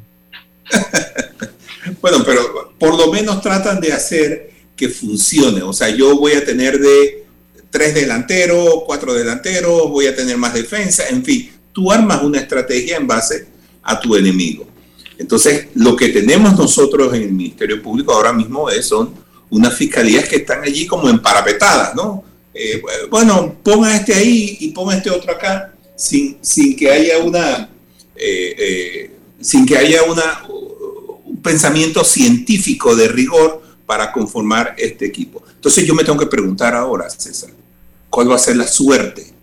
bueno, pero por lo menos tratan de hacer que funcione. O sea, yo voy a tener de tres delanteros, cuatro delanteros, voy a tener más defensa, en fin, tú armas una estrategia en base a tu enemigo. Entonces, lo que tenemos nosotros en el Ministerio Público ahora mismo es, son unas fiscalías que están allí como emparapetadas, ¿no? Eh, bueno, ponga este ahí y ponga este otro acá, sin, que haya una, eh, eh, sin que haya una, un pensamiento científico de rigor para conformar este equipo. Entonces yo me tengo que preguntar ahora, César, ¿cuál va a ser la suerte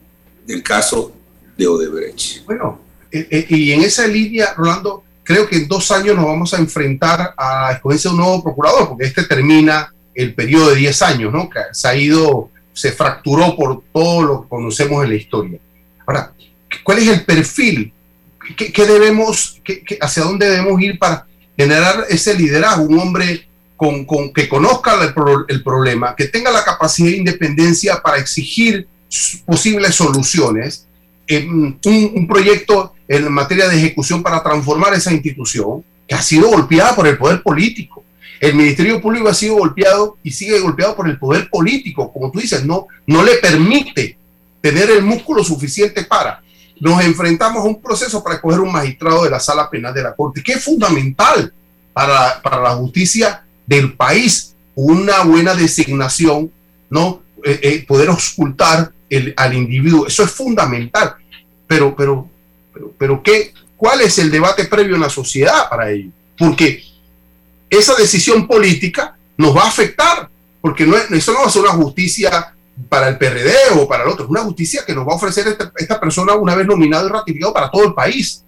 del caso de Odebrecht? Bueno, y en esa línea, Rolando, creo que en dos años nos vamos a enfrentar a la escogencia un nuevo procurador, porque este termina el periodo de 10 años, ¿no? Que se ha ido, se fracturó por todo lo que conocemos en la historia. Ahora, ¿cuál es el perfil? ¿Qué, debemos, hacia dónde debemos ir para generar ese liderazgo? Un hombre con, que conozca el, problema, que tenga la capacidad de independencia para exigir posibles soluciones, un, un proyecto en materia de ejecución para transformar esa institución que ha sido golpeada por el poder político. El Ministerio Público ha sido golpeado y sigue golpeado por el poder político, como tú dices, no, no le permite tener el músculo suficiente para. Nos enfrentamos a un proceso para escoger un magistrado de la sala penal de la Corte, que es fundamental para, para la justicia del país, una buena designación, ¿no? Eh, eh, poder ocultar el, al individuo, eso es fundamental. Pero, pero pero, ¿qué, ¿cuál es el debate previo en la sociedad para ello? Porque esa decisión política nos va a afectar, porque no, eso no va a ser una justicia para el PRD o para el otro, es una justicia que nos va a ofrecer esta, esta persona una vez nominado y ratificado para todo el país.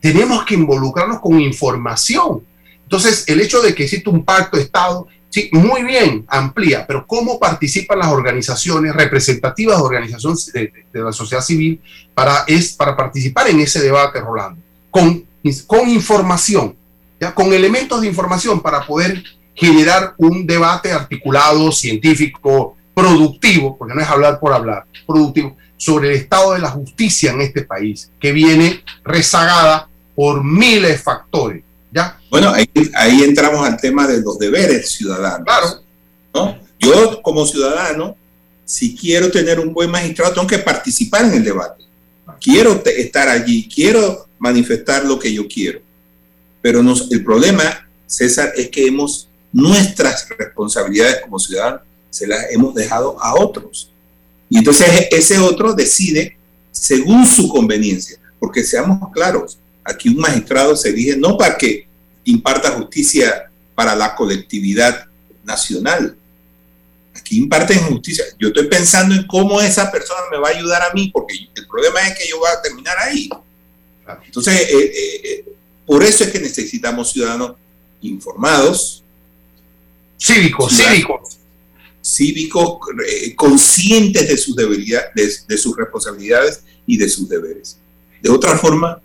Tenemos que involucrarnos con información. Entonces, el hecho de que existe un pacto de Estado Sí, muy bien, amplía, pero ¿cómo participan las organizaciones representativas de organizaciones de, la sociedad civil para, es, para participar en ese debate, Rolando? Con, con información, ¿ya? con elementos de información para poder generar un debate articulado, científico, productivo, porque no es hablar por hablar, productivo, sobre el estado de la justicia en este país, que viene rezagada por miles de factores bueno, ahí, entramos al tema de los deberes ciudadanos. Claro. ¿no? Yo como ciudadano, si quiero tener un buen magistrado, tengo que participar en el debate. Quiero estar allí, quiero manifestar lo que yo quiero. Pero nos, el problema, César, es que hemos, nuestras responsabilidades como ciudadanos se las hemos dejado a otros. Y entonces ese otro decide según su conveniencia. Porque seamos claros, Aquí un magistrado se elige no para que imparta justicia para la colectividad nacional. Aquí imparten justicia. Yo estoy pensando en cómo esa persona me va a ayudar a mí, porque el problema es que yo voy a terminar ahí. Entonces, eh, eh, eh, por eso es que necesitamos ciudadanos informados, cívicos, cívicos, cívicos, conscientes de sus, debilidades, de sus responsabilidades y de sus deberes. De otra forma,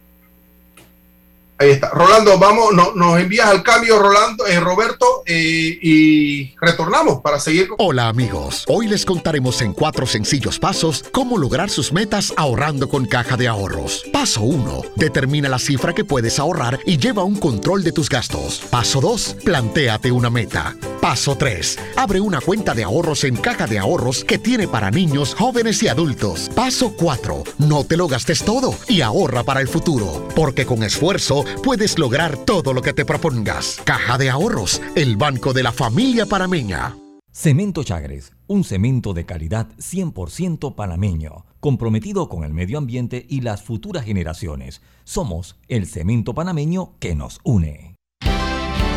Ahí está. Rolando, vamos, no, nos envías al cambio, Rolando, eh, Roberto, eh, y retornamos para seguir. Hola amigos, hoy les contaremos en cuatro sencillos pasos cómo lograr sus metas ahorrando con caja de ahorros. Paso 1. Determina la cifra que puedes ahorrar y lleva un control de tus gastos. Paso 2. Plantéate una meta. Paso 3. Abre una cuenta de ahorros en caja de ahorros que tiene para niños, jóvenes y adultos. Paso 4. No te lo gastes todo y ahorra para el futuro, porque con esfuerzo puedes lograr todo lo que te propongas. Caja de Ahorros, el banco de la familia panameña. Cemento Chagres, un cemento de calidad 100% panameño, comprometido con el medio ambiente y las futuras generaciones. Somos el cemento panameño que nos une.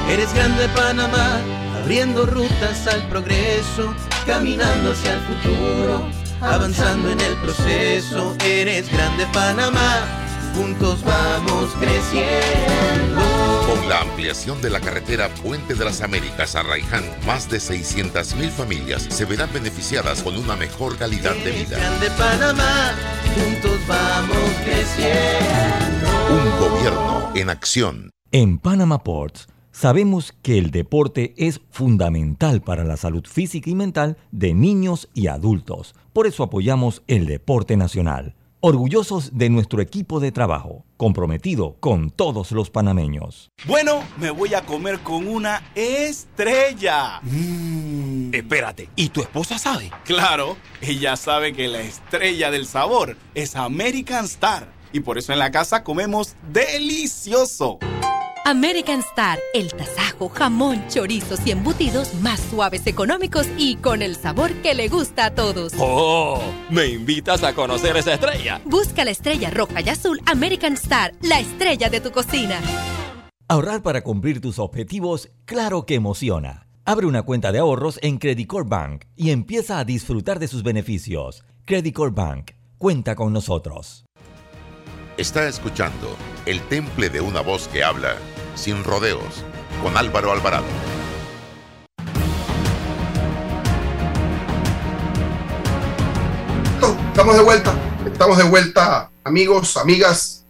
Eres grande Panamá, abriendo rutas al progreso, caminando hacia el futuro, avanzando en el proceso. Eres grande Panamá juntos vamos creciendo. Con la ampliación de la carretera Puente de las Américas a Raiján, más de 600.000 familias se verán beneficiadas con una mejor calidad de vida. De Panamá, juntos vamos creciendo. Un gobierno en acción. En Panama Ports Sabemos que el deporte es fundamental para la salud física y mental de niños y adultos. Por eso apoyamos el deporte nacional. Orgullosos de nuestro equipo de trabajo, comprometido con todos los panameños. Bueno, me voy a comer con una estrella. Mmm. Espérate, ¿y tu esposa sabe? Claro, ella sabe que la estrella del sabor es American Star. Y por eso en la casa comemos delicioso. American Star, el tasajo, jamón, chorizos y embutidos más suaves, económicos y con el sabor que le gusta a todos. ¡Oh! ¿Me invitas a conocer esa estrella? Busca la estrella roja y azul American Star, la estrella de tu cocina. Ahorrar para cumplir tus objetivos, claro que emociona. Abre una cuenta de ahorros en Credit Bank y empieza a disfrutar de sus beneficios. Credit Bank, cuenta con nosotros. Está escuchando El Temple de una voz que habla sin rodeos, con Álvaro Alvarado. Estamos de vuelta, estamos de vuelta, amigos, amigas,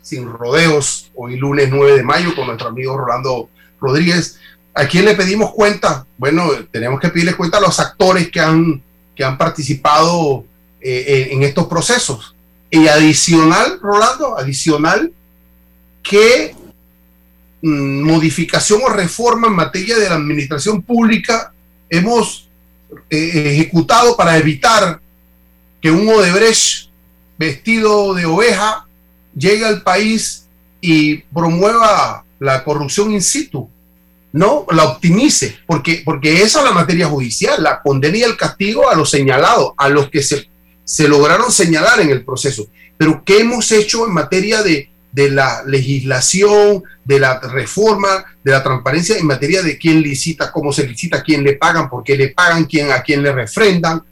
sin rodeos, hoy lunes 9 de mayo con nuestro amigo Rolando Rodríguez. ¿A quién le pedimos cuenta? Bueno, tenemos que pedirles cuenta a los actores que han, que han participado eh, en estos procesos. Y adicional, Rolando, adicional, que Mm, modificación o reforma en materia de la administración pública hemos eh, ejecutado para evitar que un Odebrecht vestido de oveja llegue al país y promueva la corrupción in situ, no la optimice, porque, porque esa es la materia judicial, la condena y el castigo a los señalados, a los que se, se lograron señalar en el proceso. Pero ¿qué hemos hecho en materia de de la legislación, de la reforma, de la transparencia en materia de quién licita, cómo se licita, quién le pagan, por qué le pagan, quién a quién le refrendan.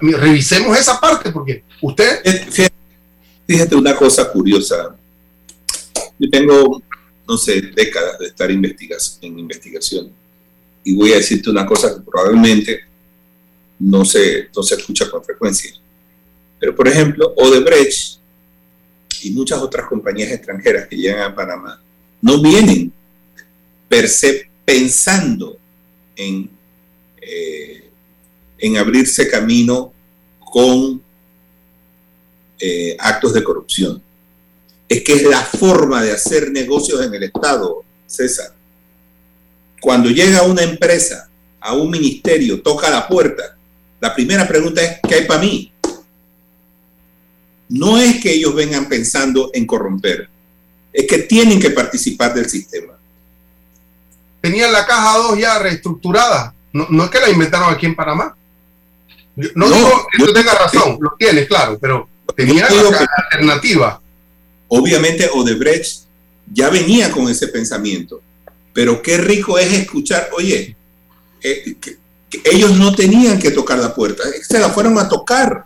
revisemos esa parte porque usted... Eh, fíjate una cosa curiosa. Yo tengo, no sé, décadas de estar en investigación y voy a decirte una cosa que probablemente no se, no se escucha con frecuencia. Pero, por ejemplo, Odebrecht y muchas otras compañías extranjeras que llegan a Panamá no vienen pensando en, eh, en abrirse camino con eh, actos de corrupción. Es que es la forma de hacer negocios en el Estado, César. Cuando llega una empresa a un ministerio, toca la puerta, la primera pregunta es, ¿qué hay para mí? No es que ellos vengan pensando en corromper, es que tienen que participar del sistema. Tenían la caja 2 ya reestructurada, no, es que la inventaron aquí en Panamá. No, digo que tú tengas razón, lo tienes, claro, pero tenían la alternativa. Obviamente Odebrecht ya venía con ese pensamiento, pero qué rico es escuchar, oye, eh, ellos no tenían que tocar la puerta, se la fueron a tocar.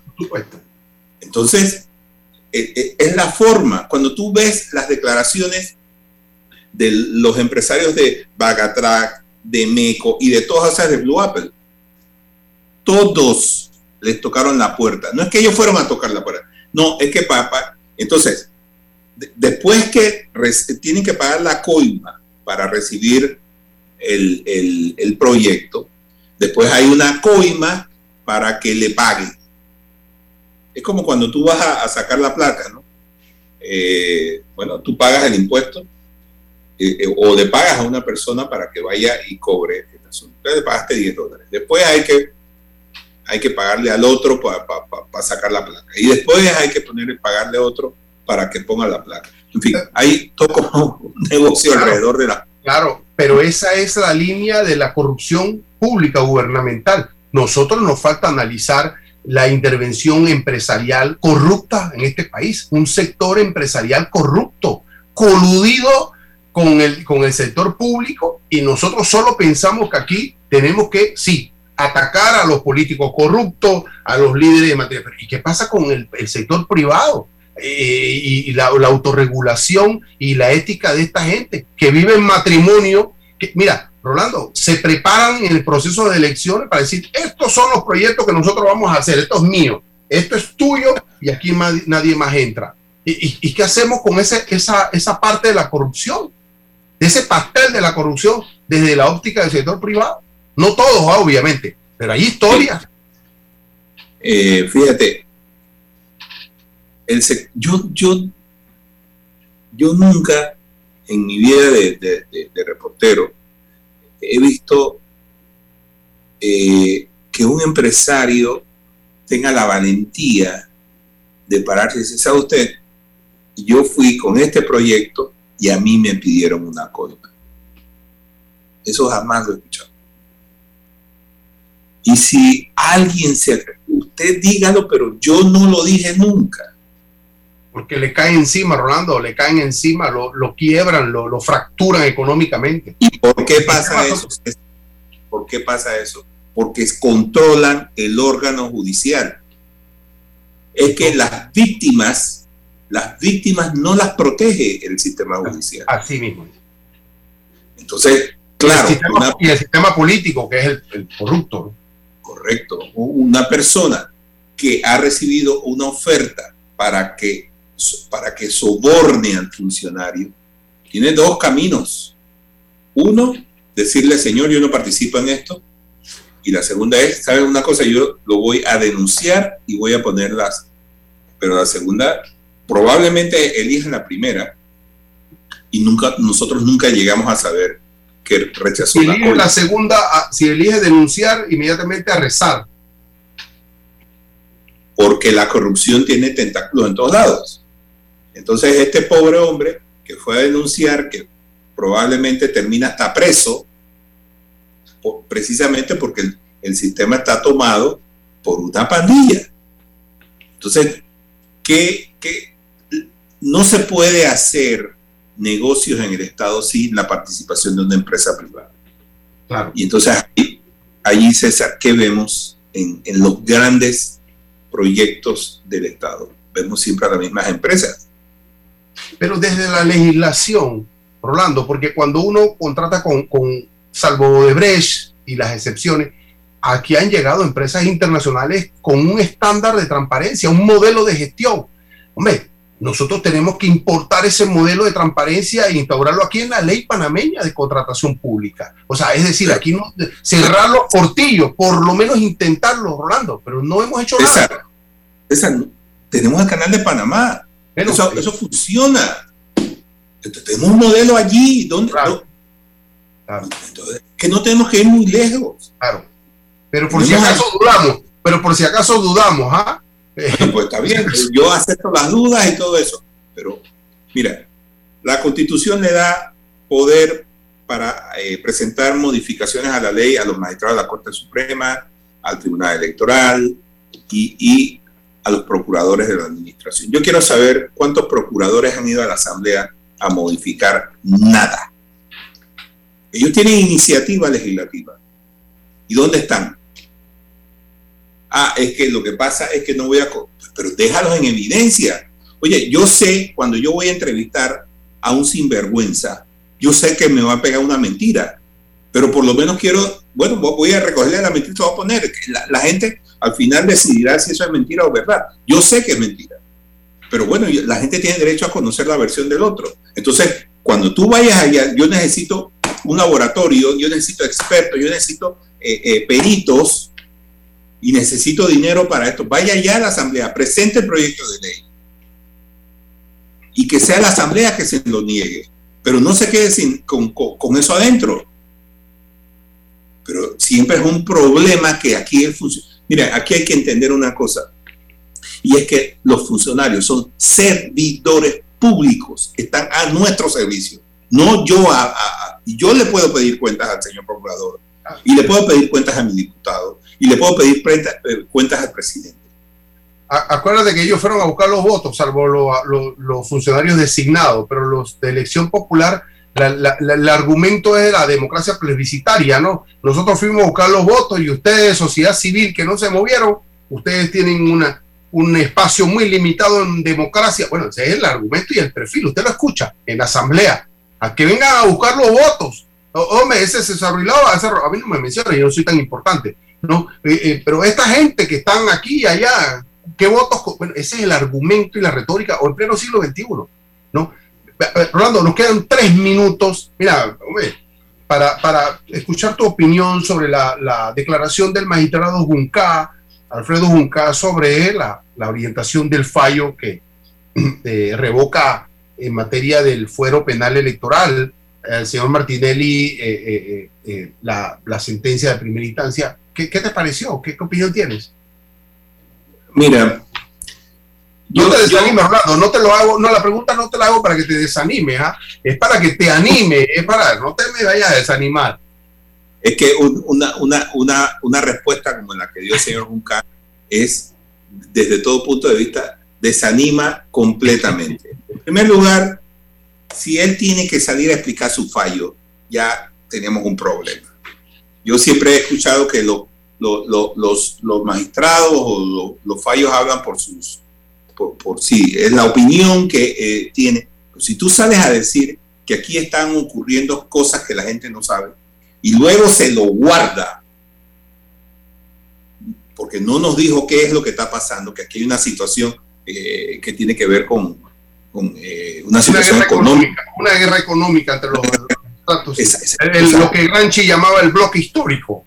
Entonces, es la forma. Cuando tú ves las declaraciones de los empresarios de Bagatrack, de Meco y de todas esas de Blue Apple, todos les tocaron la puerta. No es que ellos fueron a tocar la puerta. No, es que papá. Entonces, después que tienen que pagar la coima para recibir el, el proyecto, después hay una coima para que le paguen. Es como cuando tú vas a, sacar la placa, ¿no? Eh, bueno, tú pagas el impuesto eh, eh, o le pagas a una persona para que vaya y cobre el asunto. Entonces le pagaste 10 dólares. Después hay que, hay que pagarle al otro para sacar la placa. Y después hay que ponerle, pagarle a otro para que ponga la placa. En fin, hay todo como un negocio alrededor de la... Claro, pero esa es la línea de la corrupción pública gubernamental. Nosotros nos falta analizar la intervención empresarial corrupta en este país, un sector empresarial corrupto, coludido con el, con el sector público y nosotros solo pensamos que aquí tenemos que, sí, atacar a los políticos corruptos, a los líderes de materia. ¿Y qué pasa con el, sector privado? Eh, y, la, la, autorregulación y la ética de esta gente que vive en matrimonio. Que, mira, Rolando, se preparan en el proceso de elecciones para decir, estos son los proyectos que nosotros vamos a hacer, esto es mío, esto es tuyo y aquí nadie más entra. ¿Y, qué hacemos con ese, esa, esa parte de la corrupción? de ese pastel de la corrupción desde la óptica del sector privado. No todos, obviamente, pero hay historias. Eh, fíjate, el yo, yo, yo nunca en mi vida de, reportero he visto eh, que un empresario tenga la valentía de pararse y decir, ¿sabe usted? Yo fui con este proyecto y a mí me pidieron una coima. Eso jamás lo he escuchado. Y si alguien se... Usted dígalo, pero yo no lo dije nunca. Porque le caen encima, Rolando, le caen encima, lo, quiebran, lo, lo, fracturan económicamente. ¿Y por qué pasa eso? ¿Por qué pasa eso? Porque controlan el órgano judicial. Es que las víctimas, las víctimas no las protege el sistema judicial. Así mismo. Entonces, claro. Y el sistema, político, que es el, corrupto. Correcto. Una persona que ha recibido una oferta para que, para que soborne al funcionario, tiene dos caminos. Uno, decirle, señor, yo no participo en esto. Y la segunda es, ¿saben una cosa? Yo lo voy a denunciar y voy a ponerlas. Pero la segunda, probablemente eligen la primera y nunca, nosotros nunca llegamos a saber que rechazó si la, la segunda, si elige denunciar, inmediatamente a rezar. Porque la corrupción tiene tentáculos en todos lados. Entonces, este pobre hombre que fue a denunciar, que probablemente termina hasta preso, precisamente porque el, sistema está tomado por una pandilla. Entonces, ¿qué, no se puede hacer negocios en el Estado sin la participación de una empresa privada. Y entonces allí, César, ¿qué vemos en, en, los grandes proyectos del Estado? Vemos siempre a las mismas empresas. Pero desde la legislación, Rolando, porque cuando uno contrata con, con salvo Brecht y las excepciones, aquí han llegado empresas internacionales con un estándar de transparencia, un modelo de gestión. Hombre, nosotros tenemos que importar ese modelo de transparencia e instaurarlo aquí en la ley panameña de contratación pública. O sea, es decir, aquí no, cerrar los portillos, por lo menos intentarlo, Rolando, pero no hemos hecho nada. tenemos el canal de Panamá. Eso, eso, funciona. Tenemos un modelo allí. donde que no tenemos que ir muy lejos. Claro. Pero por si acaso dudamos, pero por si acaso dudamos, ¿ah? Pues está bien, yo acepto las dudas y todo eso. Pero mira, la constitución le da poder para eh, presentar modificaciones a la ley a los magistrados de la Corte Suprema, al Tribunal Electoral y, y a los procuradores de la administración. Yo quiero saber cuántos procuradores han ido a la Asamblea a modificar nada. Ellos tienen iniciativa legislativa. ¿Y dónde están? Ah, es que lo que pasa es que no voy a... Pero déjalos en evidencia. Oye, yo sé, cuando yo voy a entrevistar a un sinvergüenza, yo sé que me va a pegar una mentira, pero por lo menos quiero, bueno, voy a recogerle la mentira, se va a poner. La, la gente al final decidirá si eso es mentira o verdad. Yo sé que es mentira, pero bueno, la gente tiene derecho a conocer la versión del otro. Entonces, cuando tú vayas allá, yo necesito un laboratorio, yo necesito expertos, yo necesito eh, eh, peritos y necesito dinero para esto. Vaya allá a la asamblea, presente el proyecto de ley y que sea la asamblea que se lo niegue, pero no se quede sin, con, con, eso adentro. Pero siempre es un problema que aquí funciona. Mira, aquí hay que entender una cosa, y es que los funcionarios son servidores públicos, están a nuestro servicio. No yo a, yo le puedo pedir cuentas al señor procurador y le puedo pedir cuentas a mi diputado y le puedo pedir eh, cuentas al presidente. Acuérdate que ellos fueron a buscar los votos, salvo los funcionarios designados, pero los de elección popular, el argumento es la democracia plebiscitaria, ¿no? Nosotros fuimos a buscar los votos y ustedes, sociedad civil, que no se movieron, ustedes tienen una, un espacio muy limitado en democracia. Bueno, ese es el argumento y el perfil. Usted lo escucha en la asamblea. A que vengan a buscar los votos. hombre, ese César Rilao, a mí no me menciona, yo no soy tan importante. ¿no? Eh, eh, pero esta gente que están aquí y allá, ¿qué votos? Bueno, ese es el argumento y la retórica, o en pleno siglo XXI. ¿no? Rolando, nos quedan tres minutos. Mira, para, para escuchar tu opinión sobre la, declaración del magistrado Junca, Alfredo Junca, sobre la, orientación del fallo que eh, revoca en materia del fuero penal electoral el señor Martinelli eh, eh, la, sentencia de primera instancia. ¿Qué, te pareció? ¿Qué, opinión tienes? Mira, no te desanimes, no te lo hago, no, la pregunta no te la hago para que te desanime, ¿ah? es para que te anime, es para, no te me vayas a desanimar. Es que una, una, una, una respuesta como la que dio el señor Junca es, desde todo punto de vista, desanima completamente. En primer lugar, si él tiene que salir a explicar su fallo, ya tenemos un problema. Yo siempre he escuchado que los, los, magistrados o los fallos hablan por sus por, sí, es la opinión que eh, tiene. si tú sales a decir que aquí están ocurriendo cosas que la gente no sabe y luego se lo guarda, porque no nos dijo qué es lo que está pasando, que aquí hay una situación eh, que tiene que ver con, eh, una situación económica, Una guerra económica entre los estados. lo que Granchi llamaba el bloque histórico.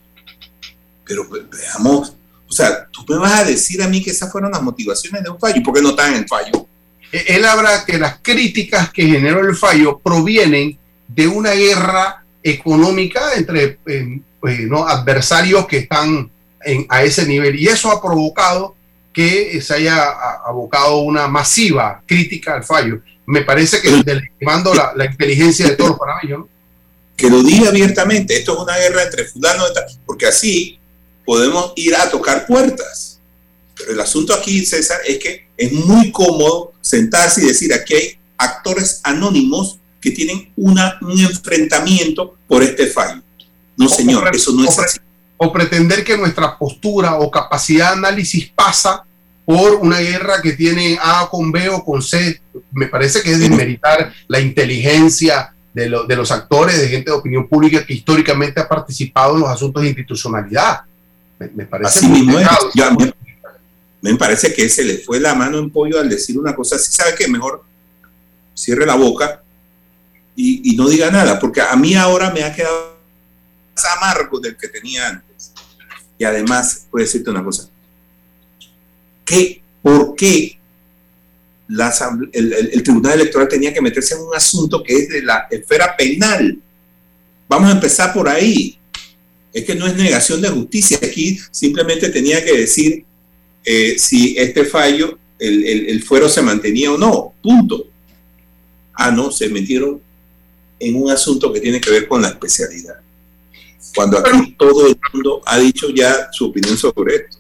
Pero veamos o sea, tú me vas a decir a mí que esas fueron las motivaciones de un fallo. ¿Por qué no están en el fallo? E, él habla que las críticas que generó el fallo provienen de una guerra económica entre eh, eh, adversarios que están a ese nivel. Y eso ha provocado que se haya abocado una masiva crítica al fallo. Me parece que delegitimando la, la inteligencia de todos los panameños. Que lo diga abiertamente, esto es una guerra entre fulano, porque así podemos ir a tocar puertas. Pero el asunto aquí, César, es que es muy cómodo sentarse y decir, aquí hay actores anónimos que tienen una, un enfrentamiento por este fallo. No, señor, eso no es así. O pretender que nuestra postura o capacidad de análisis pasa por una guerra que tiene A con B o con C. Me parece que es desmeritar la inteligencia de, de los actores, de gente de opinión pública que históricamente ha participado en los asuntos de institucionalidad. Me, parece así me, parece que se le fue la mano en pollo al decir una cosa así. ¿Sabe que Mejor cierre la boca y, no diga nada, porque a mí ahora me ha quedado más amargo del que tenía antes. Y además, voy a decirte una cosa. ¿Qué, ¿Por qué la, el, el, Tribunal Electoral tenía que meterse en un asunto que es de la esfera penal? Vamos a empezar por ahí. Es que no es negación de justicia. Aquí simplemente tenía que decir eh, si este fallo, el, fuero se mantenía o no. Punto. Ah, no, se metieron en un asunto que tiene que ver con la especialidad. Cuando aquí todo el mundo ha dicho ya su opinión sobre esto.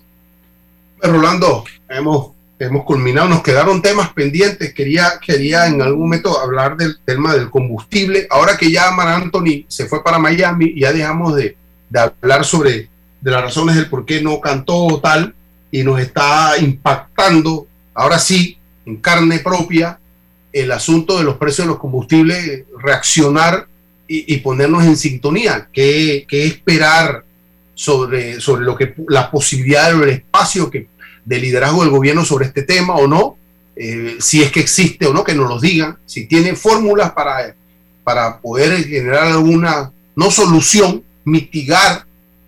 Rolando, hemos, hemos culminado, nos quedaron temas pendientes. Quería, quería en algún momento hablar del tema del combustible. Ahora que ya Mar Anthony se fue para Miami ya dejamos de, de hablar sobre de las razones del por qué no cantó tal y nos está impactando ahora sí en carne propia el asunto de los precios de los combustibles, reaccionar y, ponernos en sintonía, qué, esperar sobre, sobre lo que la posibilidad del espacio que, de liderazgo del gobierno sobre este tema o no, eh, si es que existe o no, que nos lo digan, si tiene fórmulas para, para poder generar alguna, no solución, mitigar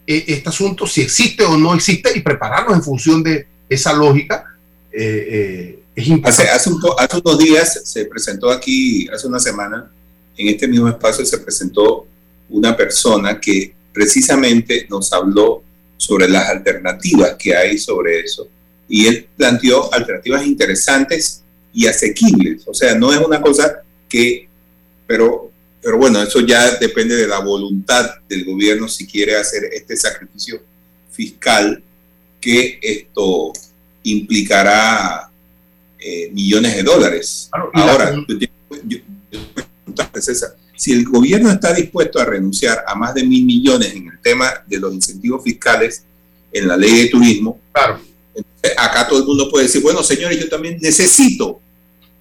eh, este asunto, si existe o no existe, y prepararnos en función de esa lógica. Eh, eh, es importante. Hace, hace, unos días se presentó aquí, hace una semana, en este mismo espacio se presentó una persona que precisamente nos habló sobre las alternativas que hay sobre eso. Y él planteó alternativas interesantes y asequibles. O sea, no es una cosa que, pero pero bueno, eso ya depende de la voluntad del gobierno si quiere hacer este sacrificio fiscal que esto implicará eh, millones de dólares. Ahora, si el gobierno está dispuesto a renunciar a más de mil millones en el tema de los incentivos fiscales en la ley de turismo, claro. acá todo el mundo puede decir, bueno, señores, yo también necesito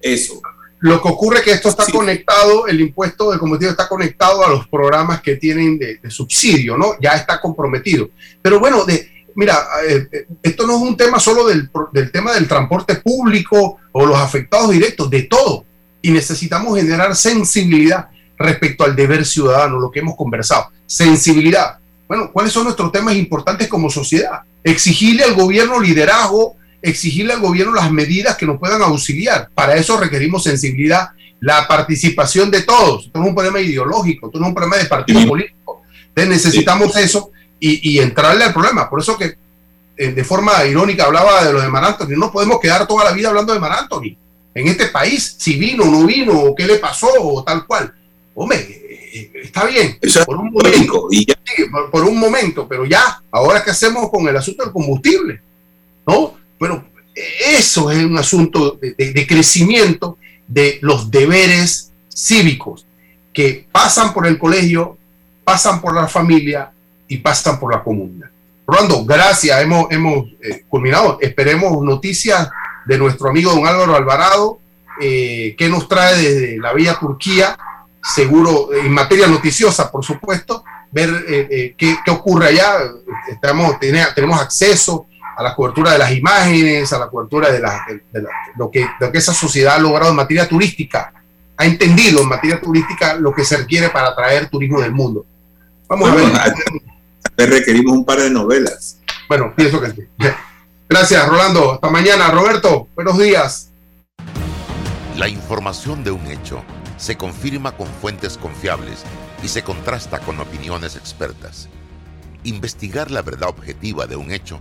eso. Lo que ocurre es que esto está conectado, el impuesto de combustible está conectado a los programas que tienen de, subsidio, ¿no? Ya está comprometido. Pero bueno, de, mira, eh, eh, esto no es un tema solo del, tema del transporte público o los afectados directos, de todo. y necesitamos generar sensibilidad respecto al deber ciudadano, lo que hemos conversado. Sensibilidad. Bueno, ¿cuáles son nuestros temas importantes como sociedad? Exigirle al gobierno liderazgo, exigirle al gobierno las medidas que nos puedan auxiliar. Para eso requerimos sensibilidad, la participación de todos. Esto no es un problema ideológico, esto no es un problema de partido político. Entonces necesitamos eso y, entrarle al problema. Por eso que eh, de forma irónica hablaba de lo de Mar Anthony. No podemos quedar toda la vida hablando de Mar Anthony. En este país, si vino o no vino, o qué le pasó, o tal cual. Hombre, eh, eh, está bien. por un momento. Y por, un momento, pero ya, ahora qué hacemos con el asunto del combustible. ¿No? Pero eso es un asunto de crecimiento de los deberes cívicos que pasan por el colegio, pasan por la familia y pasan por la comunidad. Rolando, gracias, hemos, hemos eh, culminado. Esperemos noticias de nuestro amigo don Álvaro Alvarado, eh, que nos trae desde la Villa Turquía, seguro, en materia noticiosa, por supuesto, ver eh, qué, ocurre allá. Estamos, tenemos acceso a la cobertura de las imágenes, a la cobertura de, lo, que, lo que esa sociedad ha logrado en materia turística, ha entendido en materia turística lo que se requiere para atraer turismo del mundo. Vamos a ver. requerimos un par de novelas. Bueno, pienso que sí. Gracias, Rolando. Hasta mañana. Roberto, buenos días. La información de un hecho se confirma con fuentes confiables y se contrasta con opiniones expertas. Investigar la verdad objetiva de un hecho